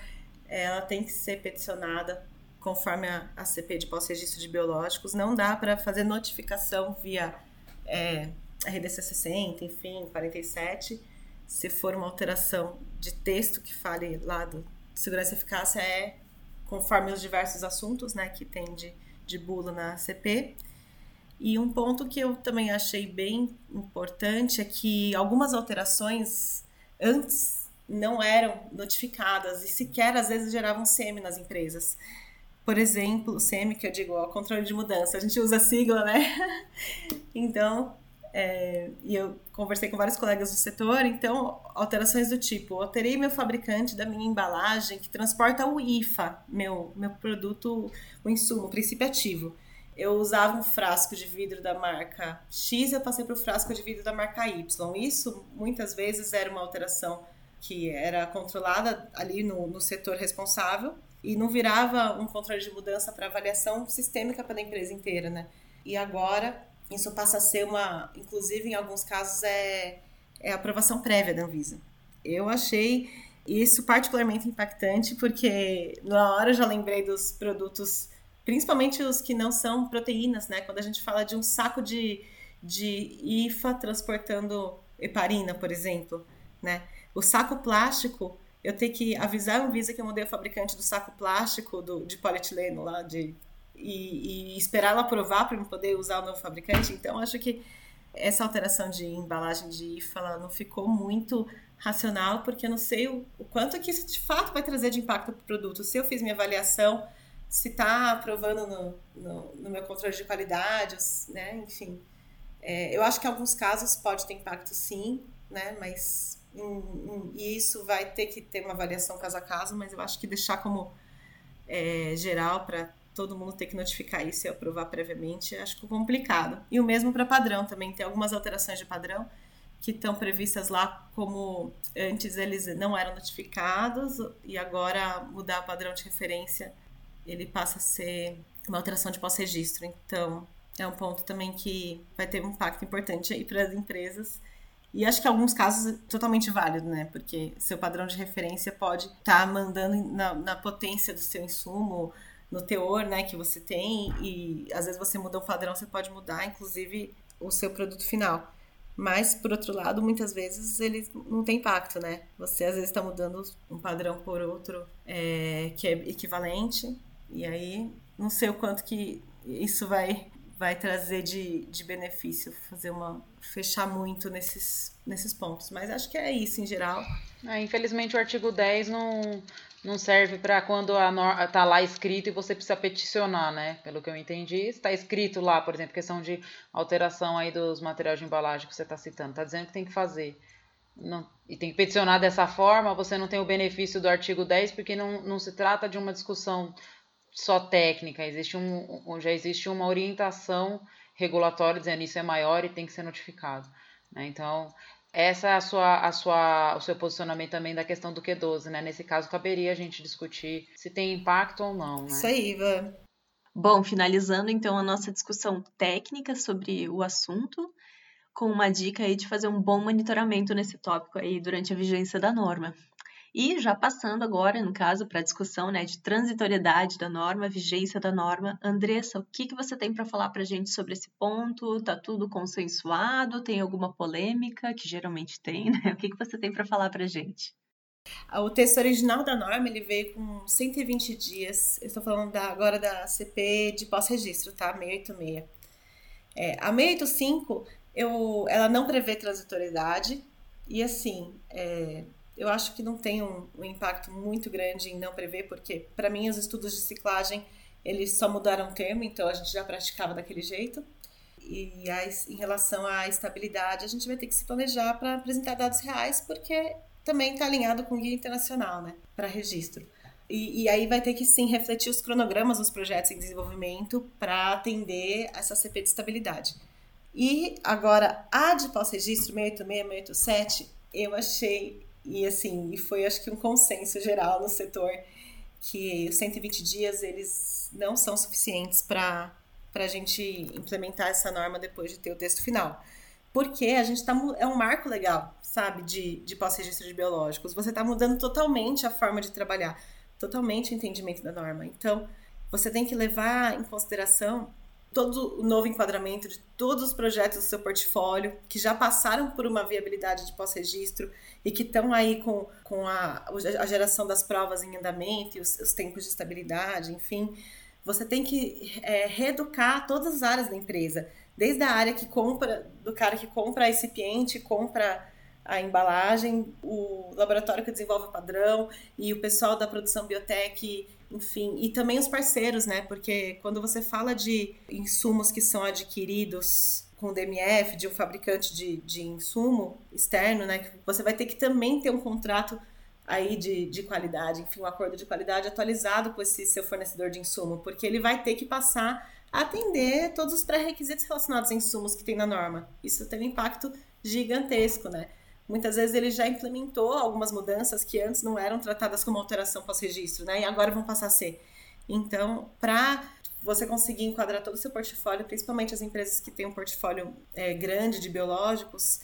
ela tem que ser peticionada conforme a, a CP de pós-registro de biológicos. Não dá para fazer notificação via é, RDC 60, enfim, 47. Se for uma alteração de texto que fale lá do segurança e eficácia, é conforme os diversos assuntos né, que tem de, de bula na CP. E um ponto que eu também achei bem importante é que algumas alterações antes não eram notificadas e sequer às vezes geravam SEMI nas empresas. Por exemplo, SEMI, que eu digo, ó, controle de mudança, a gente usa a sigla, né? então, é, e eu conversei com vários colegas do setor, então, alterações do tipo, alterei meu fabricante da minha embalagem que transporta o IFA, meu, meu produto, o insumo, o princípio ativo. Eu usava um frasco de vidro da marca X, eu passei para o frasco de vidro da marca Y. Isso, muitas vezes, era uma alteração que era controlada ali no, no setor responsável e não virava um controle de mudança para avaliação sistêmica pela empresa inteira, né? E agora isso passa a ser uma, inclusive em alguns casos é, é aprovação prévia da Anvisa. Eu achei isso particularmente impactante porque na hora eu já lembrei dos produtos, principalmente os que não são proteínas, né? Quando a gente fala de um saco de, de IFA transportando heparina, por exemplo, né? O saco plástico, eu tenho que avisar a Anvisa que eu mudei o fabricante do saco plástico do, de polietileno lá, de e, e esperar ela aprovar para poder usar o novo fabricante. Então, acho que essa alteração de embalagem de IFA não ficou muito racional, porque eu não sei o, o quanto que isso de fato vai trazer de impacto para o produto. Se eu fiz minha avaliação, se está aprovando no, no, no, meu controle de qualidade, né? enfim. É, eu acho que em alguns casos pode ter impacto sim, né? mas isso vai ter que ter uma avaliação caso a caso, mas eu acho que deixar como é, geral para todo mundo ter que notificar isso e aprovar previamente, acho complicado. E o mesmo para padrão também, tem algumas alterações de padrão que estão previstas lá como antes eles não eram notificados e agora mudar o padrão de referência ele passa a ser uma alteração de pós-registro. Então, é um ponto também que vai ter um impacto importante aí para as empresas. E acho que em alguns casos é totalmente válido, né? Porque seu padrão de referência pode estar tá mandando na, na, potência do seu insumo, no teor, né, que você tem. E às vezes você muda um padrão, você pode mudar, inclusive, o seu produto final. Mas, por outro lado, muitas vezes ele não tem impacto, né? Você às vezes está mudando um padrão por outro é, que é equivalente. E aí, não sei o quanto que isso vai vai trazer de, de benefício, fazer uma fechar muito nesses, nesses pontos. Mas acho que é isso em geral. É, infelizmente o artigo 10 não, não serve para quando a norma tá lá escrito e você precisa peticionar, né? Pelo que eu entendi, está escrito lá, por exemplo, questão de alteração aí dos materiais de embalagem que você está citando, está dizendo que tem que fazer. Não, e tem que peticionar dessa forma, você não tem o benefício do artigo 10, porque não, não se trata de uma discussão só técnica, existe um, já existe uma orientação regulatória dizendo isso é maior e tem que ser notificado. Né? Então, essa é a sua, a sua, o seu posicionamento também da questão do Q12, né? Nesse caso, caberia a gente discutir se tem impacto ou não, né? Isso aí, Ivan. Bom, finalizando então a nossa discussão técnica sobre o assunto, com uma dica aí de fazer um bom monitoramento nesse tópico aí durante a vigência da norma. E já passando agora, no caso, para a discussão né, de transitoriedade da norma, vigência da norma, Andressa, o que, que você tem para falar para a gente sobre esse ponto? Está tudo consensuado? Tem alguma polêmica? Que geralmente tem, né? O que, que você tem para falar para a gente? O texto original da norma ele veio com 120 dias. Eu estou falando da, agora da CP de pós-registro, tá? 686. É, a 685, eu, ela não prevê transitoriedade. E assim, é, eu acho que não tem um, um impacto muito grande em não prever, porque para mim os estudos de ciclagem eles só mudaram o termo, então a gente já praticava daquele jeito. E em relação à estabilidade, a gente vai ter que se planejar para apresentar dados reais, porque também está alinhado com o guia internacional, né, para registro. E, e, aí vai ter que sim refletir os cronogramas dos projetos em desenvolvimento para atender essa CP de estabilidade. E agora, a de pós-registro 686, 687, eu achei e assim, e foi acho que um consenso geral no setor que os 120 dias eles não são suficientes para a gente implementar essa norma depois de ter o texto final. Porque a gente tá, é um marco legal, sabe, de, de pós-registro de biológicos. Você está mudando totalmente a forma de trabalhar, totalmente o entendimento da norma. Então, você tem que levar em consideração todo o novo enquadramento de todos os projetos do seu portfólio que já passaram por uma viabilidade de pós-registro e que estão aí com, com a, a geração das provas em andamento e os, os tempos de estabilidade, enfim. Você tem que é, reeducar todas as áreas da empresa, desde a área que compra, do cara que compra a recipiente, compra a embalagem, o laboratório que desenvolve o padrão e o pessoal da produção biotech enfim, e também os parceiros, né? Porque quando você fala de insumos que são adquiridos com DMF, de um fabricante de, de insumo externo, né? Você vai ter que também ter um contrato aí de, de qualidade, enfim, um acordo de qualidade atualizado com esse seu fornecedor de insumo, porque ele vai ter que passar a atender todos os pré-requisitos relacionados a insumos que tem na norma. Isso tem um impacto gigantesco, né? Muitas vezes ele já implementou algumas mudanças que antes não eram tratadas como alteração pós-registro, né? E agora vão passar a ser. Então, para você conseguir enquadrar todo o seu portfólio, principalmente as empresas que têm um portfólio é, grande de biológicos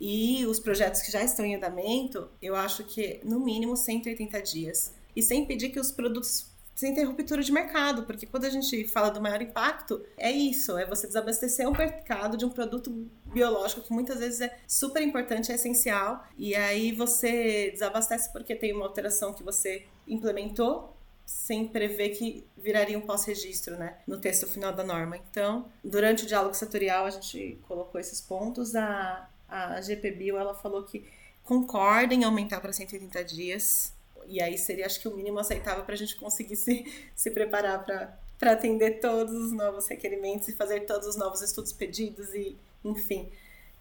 e os projetos que já estão em andamento, eu acho que no mínimo 180 dias. E sem pedir que os produtos sem ter ruptura de mercado, porque quando a gente fala do maior impacto, é isso, é você desabastecer um mercado de um produto biológico que muitas vezes é super importante, é essencial, e aí você desabastece porque tem uma alteração que você implementou sem prever que viraria um pós-registro, né, no texto final da norma. Então, durante o diálogo setorial, a gente colocou esses pontos. A, a GPBio, ela falou que concorda em aumentar para 180 dias, e aí seria, acho que, o mínimo aceitável para a gente conseguir se, se preparar para atender todos os novos requerimentos e fazer todos os novos estudos pedidos e, enfim.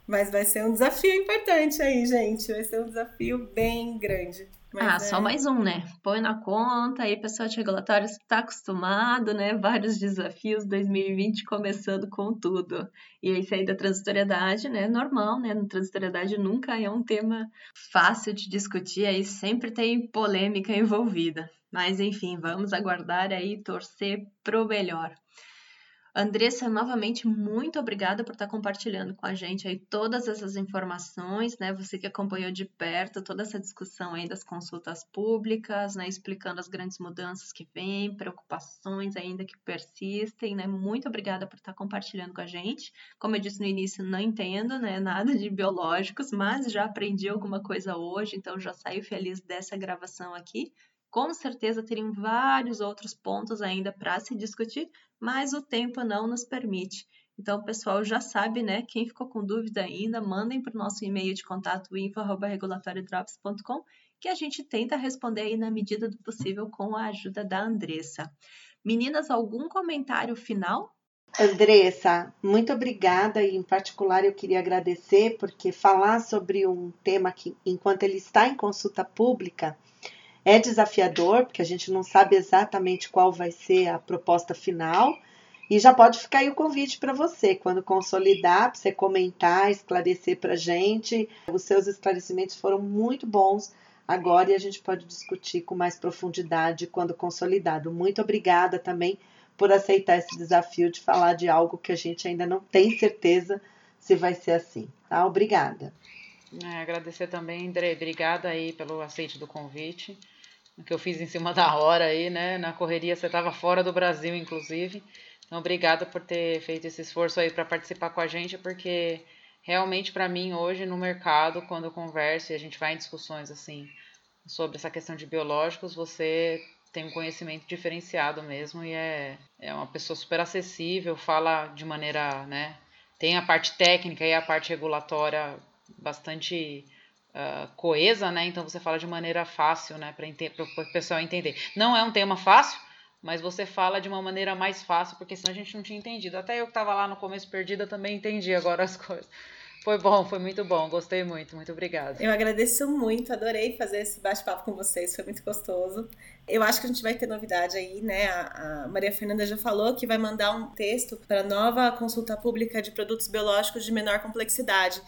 Mas vai ser um desafio importante aí, gente. Vai ser um desafio bem grande. Mas ah, é... só mais um, né? Põe na conta aí, pessoal de regulatórios está acostumado, né? Vários desafios, 2020 começando com tudo. E aí, sair da transitoriedade, né? Normal, né? Transitoriedade nunca é um tema fácil de discutir, aí sempre tem polêmica envolvida. Mas enfim, vamos aguardar aí, torcer pro melhor. Andressa, novamente, muito obrigada por estar compartilhando com a gente aí todas essas informações, né? Você que acompanhou de perto toda essa discussão aí das consultas públicas, né? Explicando as grandes mudanças que vêm, preocupações ainda que persistem, né? Muito obrigada por estar compartilhando com a gente. Como eu disse no início, não entendo, né? Nada de biológicos, mas já aprendi alguma coisa hoje, então já saio feliz dessa gravação aqui. Com certeza teriam vários outros pontos ainda para se discutir, mas o tempo não nos permite. Então, o pessoal já sabe, né? Quem ficou com dúvida ainda, mandem para o nosso e-mail de contato info.regulatoriodrops.com que a gente tenta responder aí na medida do possível com a ajuda da Andressa. Meninas, algum comentário final? Andressa, muito obrigada e em particular eu queria agradecer porque falar sobre um tema que enquanto ele está em consulta pública é desafiador, porque a gente não sabe exatamente qual vai ser a proposta final. E já pode ficar aí o convite para você, quando consolidar, para você comentar, esclarecer para a gente. Os seus esclarecimentos foram muito bons agora e a gente pode discutir com mais profundidade quando consolidado. Muito obrigada também por aceitar esse desafio de falar de algo que a gente ainda não tem certeza se vai ser assim. Tá? Obrigada. É, agradecer também, André. Obrigada aí pelo aceite do convite que eu fiz em cima da hora aí, né? Na correria você estava fora do Brasil, inclusive. Então, obrigada por ter feito esse esforço aí para participar com a gente, porque realmente para mim hoje no mercado, quando eu converso e a gente vai em discussões assim sobre essa questão de biológicos, você tem um conhecimento diferenciado mesmo e é, é uma pessoa super acessível, fala de maneira, né? Tem a parte técnica e a parte regulatória bastante uh, coesa, né? Então você fala de maneira fácil, né? Para o pessoal entender. Não é um tema fácil, mas você fala de uma maneira mais fácil, porque senão a gente não tinha entendido. Até eu que estava lá no começo perdida também entendi agora as coisas. Foi bom, foi muito bom, gostei muito, muito obrigada. Eu agradeço muito, adorei fazer esse bate-papo com vocês, foi muito gostoso. Eu acho que a gente vai ter novidade aí, né? A, a Maria Fernanda já falou que vai mandar um texto para a nova consulta pública de produtos biológicos de menor complexidade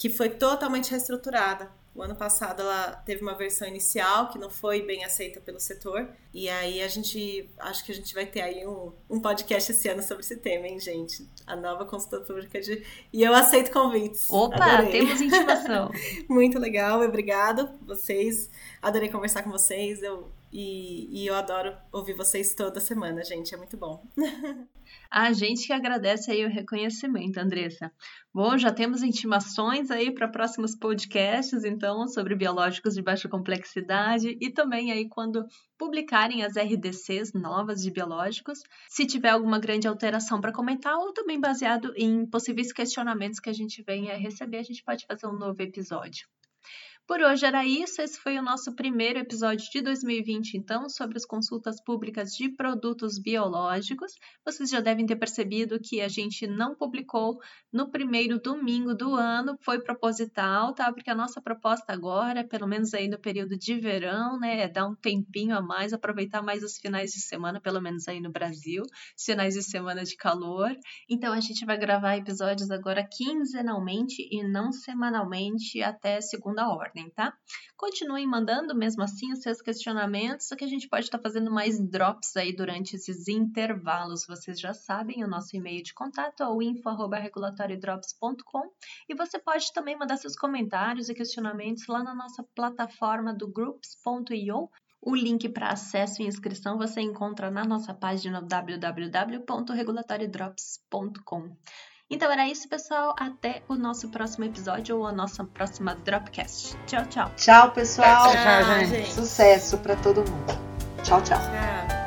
que foi totalmente reestruturada. O ano passado ela teve uma versão inicial que não foi bem aceita pelo setor. E aí a gente acho que a gente vai ter aí um, um podcast esse ano sobre esse tema, hein, gente? A nova consulta pública de. E eu aceito convites. Opa, Adorei. temos intimação. Muito legal, obrigado. Vocês. Adorei conversar com vocês. Eu e, e, eu adoro ouvir vocês toda semana, gente. É muito bom. A gente que agradece aí o reconhecimento, Andressa. Bom, já temos intimações aí para próximos podcasts, então, sobre biológicos de baixa complexidade e também aí quando publicarem as RDCs novas de biológicos, se tiver alguma grande alteração para comentar ou também baseado em possíveis questionamentos que a gente venha receber, a gente pode fazer um novo episódio. Por hoje era isso. Esse foi o nosso primeiro episódio de 2020, então, sobre as consultas públicas de produtos biológicos. Vocês já devem ter percebido que a gente não publicou no primeiro domingo do ano, foi proposital, tá? Porque a nossa proposta agora, pelo menos aí no período de verão, né, é dar um tempinho a mais, aproveitar mais os finais de semana, pelo menos aí no Brasil, finais de semana de calor. Então a gente vai gravar episódios agora quinzenalmente e não semanalmente até segunda ordem ordem, tá? Continuem mandando mesmo assim os seus questionamentos, só que a gente pode estar tá fazendo mais drops aí durante esses intervalos. Vocês já sabem, o nosso e-mail de contato é o info@regulatoriodrops.com e você pode também mandar seus comentários e questionamentos lá na nossa plataforma do groups.io o link para acesso e inscrição você encontra na nossa página www.regulatoriodrops.com. Então era isso, pessoal. Até o nosso próximo episódio ou a nossa próxima Dropcast. Tchau, tchau. Tchau, pessoal. Tchau, gente. Sucesso para todo mundo. Tchau, tchau. Tchau.